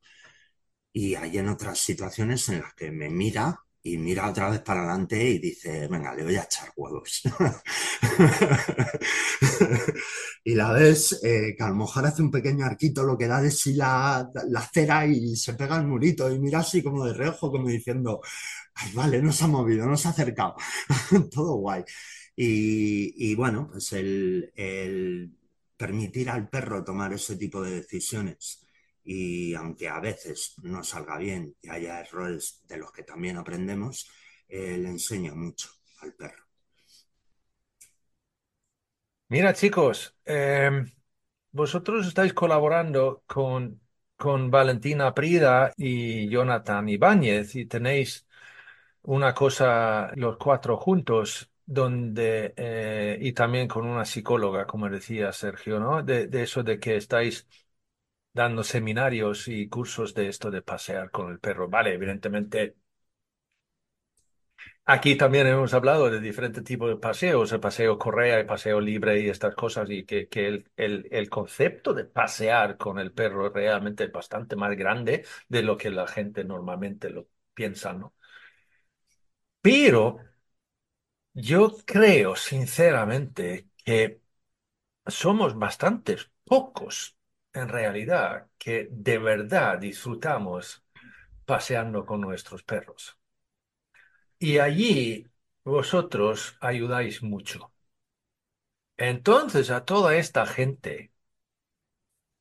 Speaker 4: Y hay en otras situaciones en las que me mira y mira otra vez para adelante y dice, venga, le voy a echar huevos. y la ves eh, que a lo mejor hace un pequeño arquito, lo que da de sí la, la cera y se pega el murito y mira así como de reojo, como diciendo, Ay, vale, no se ha movido, no se ha acercado, todo guay. Y, y bueno, pues el, el permitir al perro tomar ese tipo de decisiones y aunque a veces no salga bien y haya errores de los que también aprendemos, eh, le enseña mucho al perro.
Speaker 5: Mira, chicos, eh, vosotros estáis colaborando con, con Valentina Prida y Jonathan Ibáñez y tenéis una cosa los cuatro juntos donde eh, y también con una psicóloga, como decía Sergio, ¿no? De eso de que estáis dando seminarios y cursos de esto de pasear con el perro. Vale, evidentemente. Aquí también hemos hablado de diferentes tipos de paseos, el paseo correa, el paseo libre y estas cosas, y que, que el, el, concepto de pasear con el perro es realmente bastante más grande de lo que la gente normalmente lo piensa, ¿no? Pero yo creo sinceramente que somos bastantes pocos en realidad que de verdad disfrutamos paseando con nuestros perros. Y allí vosotros ayudáis mucho. Entonces a toda esta gente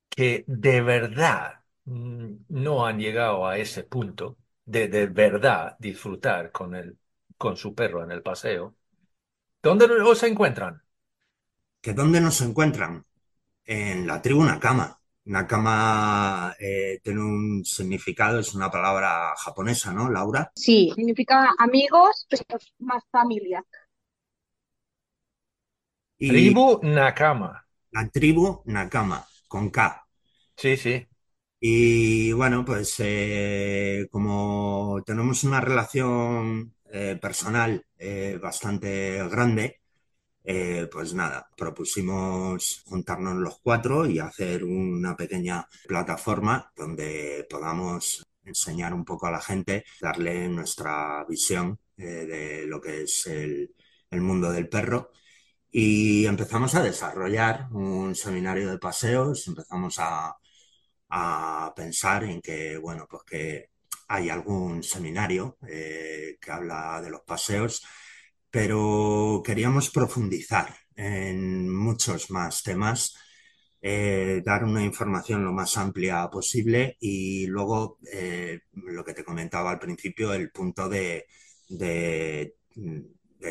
Speaker 5: que de verdad mm, no han llegado a ese punto de de verdad disfrutar con el, con su perro en el paseo, ¿dónde os encuentran?
Speaker 4: ¿Que dónde nos encuentran? En la tribu Nakama. Nakama eh, tiene un significado, es una palabra japonesa, ¿no, Laura?
Speaker 6: Sí, significa amigos, pero más familia.
Speaker 4: Y
Speaker 5: Tribu Nakama.
Speaker 4: la tribu Nakama, con K.
Speaker 5: Sí, sí.
Speaker 4: Y bueno, pues eh, como tenemos una relación eh, personal eh, bastante grande, eh, pues nada, propusimos juntarnos los cuatro y hacer una pequeña plataforma donde podamos enseñar un poco a la gente, darle nuestra visión eh, de lo que es el, mundo del perro. Y empezamos a desarrollar un seminario de paseos, empezamos a, a pensar en que, bueno, pues que hay algún seminario eh, que habla de los paseos, pero queríamos profundizar en muchos más temas, eh, dar una información lo más amplia posible y luego eh, lo que te comentaba al principio, el punto de, de,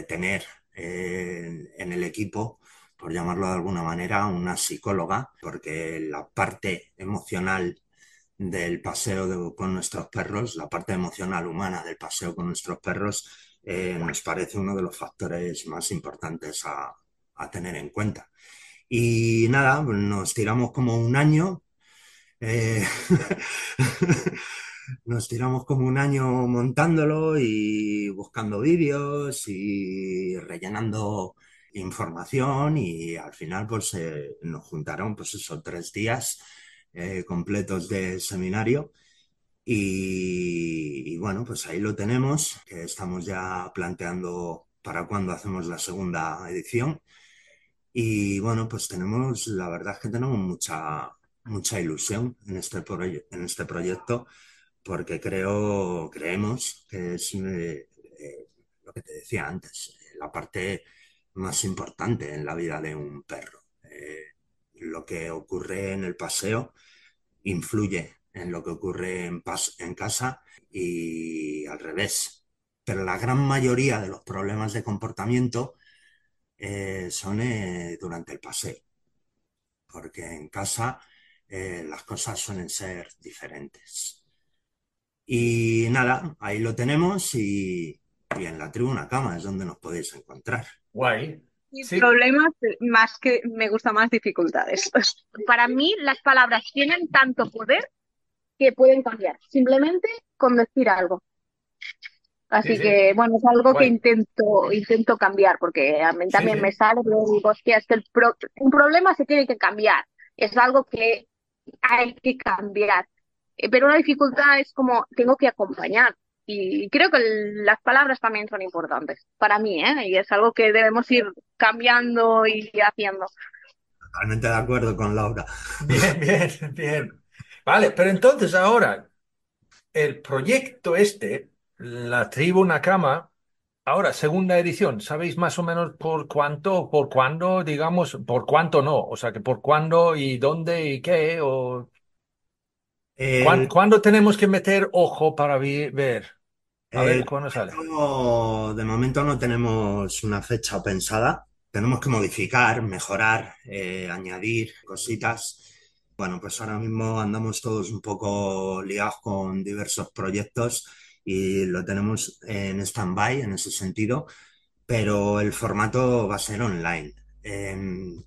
Speaker 4: tener eh, en el equipo por llamarlo de alguna manera, una psicóloga, porque la parte emocional del paseo con nuestros perros, la parte emocional humana del paseo con nuestros perros, eh, nos parece uno de los factores más importantes a, tener en cuenta. Y nada, nos tiramos como un año. eh, Nos tiramos como un año montándolo y buscando vídeos y rellenando información y al final pues eh, nos juntaron pues esos tres días completos de seminario y, bueno pues ahí lo tenemos, estamos ya planteando para cuándo hacemos la segunda edición y bueno pues tenemos, la verdad es que tenemos mucha, mucha ilusión en este, en este proyecto porque creo, creemos que es eh, eh, lo que te decía antes, la parte más importante en la vida de un perro. Eh, lo que ocurre en el paseo influye en lo que ocurre en, casa y al revés. Pero la gran mayoría de los problemas de comportamiento eh, son eh, durante el paseo, porque en casa eh, las cosas suelen ser diferentes. Y nada, ahí lo tenemos y, y en la tribuna cama es donde nos podéis encontrar.
Speaker 5: Guay. Sí.
Speaker 6: problemas, más que me gustan más dificultades. Para mí, las palabras tienen tanto poder que pueden cambiar, simplemente con decir algo. Así
Speaker 5: Sí, sí.
Speaker 6: que, bueno, es algo que intento, intento cambiar, porque a mí también
Speaker 5: sí.
Speaker 6: me sale, pero digo, hostia, es que el pro- un problema se tiene que cambiar, es algo que hay que cambiar. Eh, Pero una dificultad es como, tengo que acompañar, y creo que las palabras también son importantes para mí, ¿eh? Y es algo que debemos ir cambiando y haciendo.
Speaker 4: Totalmente de acuerdo con Laura.
Speaker 5: Bien, bien, bien. Vale, pero entonces ahora, el proyecto este, la tribu Nakama, ahora, segunda edición, ¿sabéis más o menos por cuánto, por cuándo, digamos, por cuánto no? O sea, que por cuándo y dónde y qué, o
Speaker 4: El-
Speaker 5: ¿cuándo, tenemos que meter ojo para ver? A ver
Speaker 4: el
Speaker 5: cuándo sale.
Speaker 4: de momento no tenemos una fecha pensada. Tenemos que modificar, mejorar, eh, añadir cositas. Bueno, pues ahora mismo andamos todos un poco liados con diversos proyectos y lo tenemos en stand-by en ese sentido, pero el formato va a ser online. Em,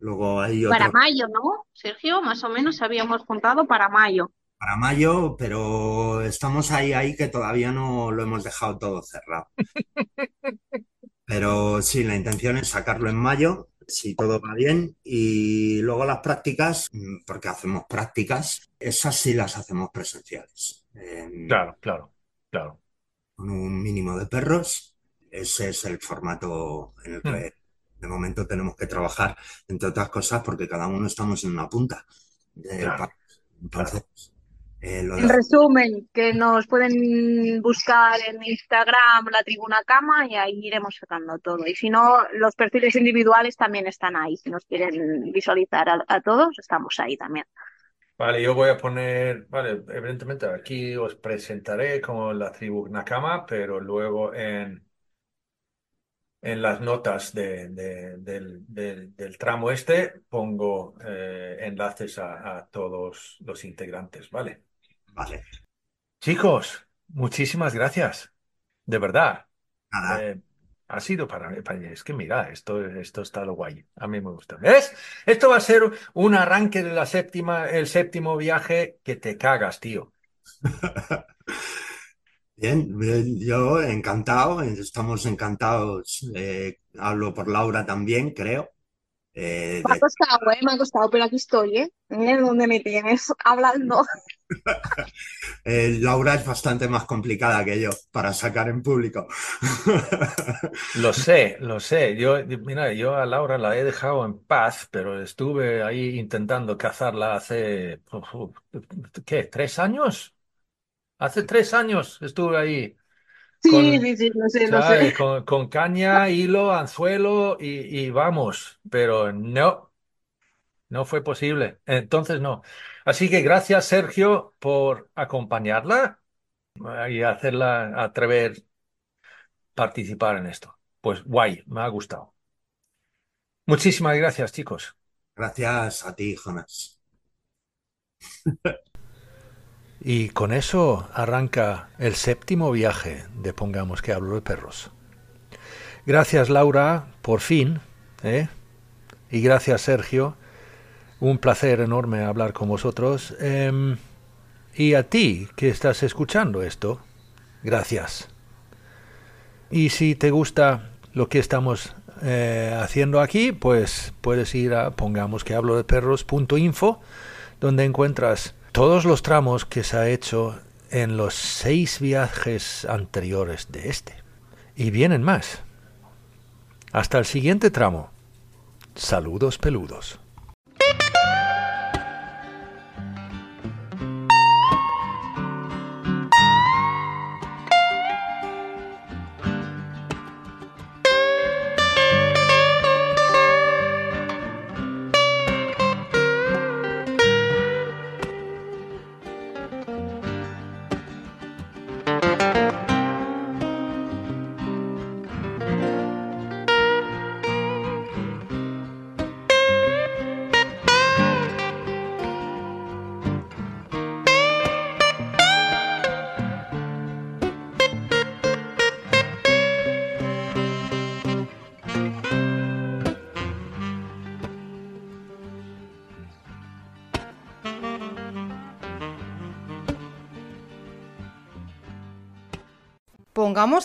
Speaker 4: luego hay
Speaker 6: Para
Speaker 4: otro
Speaker 6: mayo, ¿no? Sergio, más o menos habíamos juntado para mayo.
Speaker 4: para mayo, pero estamos ahí, ahí que todavía no lo hemos dejado todo cerrado. Pero sí, la intención es sacarlo en mayo, si todo va bien, y luego las prácticas, mm, porque hacemos prácticas, esas sí las hacemos presenciales.
Speaker 5: Claro, claro, claro.
Speaker 4: con un mínimo de perros. Ese es el formato en el que de momento tenemos que trabajar, entre otras cosas, porque cada uno estamos en una punta del
Speaker 5: claro,
Speaker 4: país.
Speaker 5: claro.
Speaker 4: Eh,
Speaker 6: En resumen, que nos pueden buscar en Instagram la Tribuna Cama y ahí iremos sacando todo. Y si no, los perfiles individuales también están ahí. Si nos quieren visualizar a, a todos, estamos ahí también.
Speaker 5: Vale, yo voy a poner, vale, evidentemente aquí os presentaré como la tribu Nakama, pero luego en, en las notas de- de- del, del- del tramo este pongo eh, enlaces a, a todos los integrantes, ¿vale?
Speaker 4: Vale,
Speaker 5: Chicos, muchísimas gracias, de verdad.
Speaker 4: nada,
Speaker 5: Eh, ha sido para mí, para es que mira, esto, esto está lo guay, a mí me gusta. ¿Ves? Esto va a ser un arranque de la séptima, el séptimo viaje que te cagas, tío.
Speaker 4: bien, bien, yo encantado, estamos encantados. eh, hablo por Laura también, creo. eh,
Speaker 6: Me ha costado, ¿eh? Me ha costado, pero aquí estoy, ¿eh? Mira dónde me tienes hablando.
Speaker 4: eh, Laura es bastante más complicada que yo para sacar en público.
Speaker 5: Lo sé, lo sé. Yo, mira, yo a Laura la he dejado en paz, pero estuve ahí intentando cazarla hace, ¿qué? ¿Tres años? Hace tres años estuve ahí
Speaker 6: Sí,
Speaker 5: con,
Speaker 6: sí, sí, lo sé, lo sé.
Speaker 5: Con, con caña, hilo, anzuelo y, y vamos, pero no, no fue posible. Entonces no. Así que gracias, Sergio, por acompañarla y hacerla atrever participar en esto. Pues guay, me ha gustado. Muchísimas gracias, chicos.
Speaker 4: Gracias a ti, Jonas.
Speaker 5: Y con eso arranca el séptimo viaje de Pongamos que hablo de perros. Gracias, Laura, por fin. ¿eh? Y gracias, Sergio. Un placer enorme hablar con vosotros. Em, y a ti que estás escuchando esto, gracias. Y si te gusta lo que estamos eh, haciendo aquí, pues puedes ir a pongamos que hablo de perros.info, donde encuentras todos los tramos que se ha hecho en los seis viajes anteriores de este. Y vienen más. Hasta el siguiente tramo. Saludos peludos.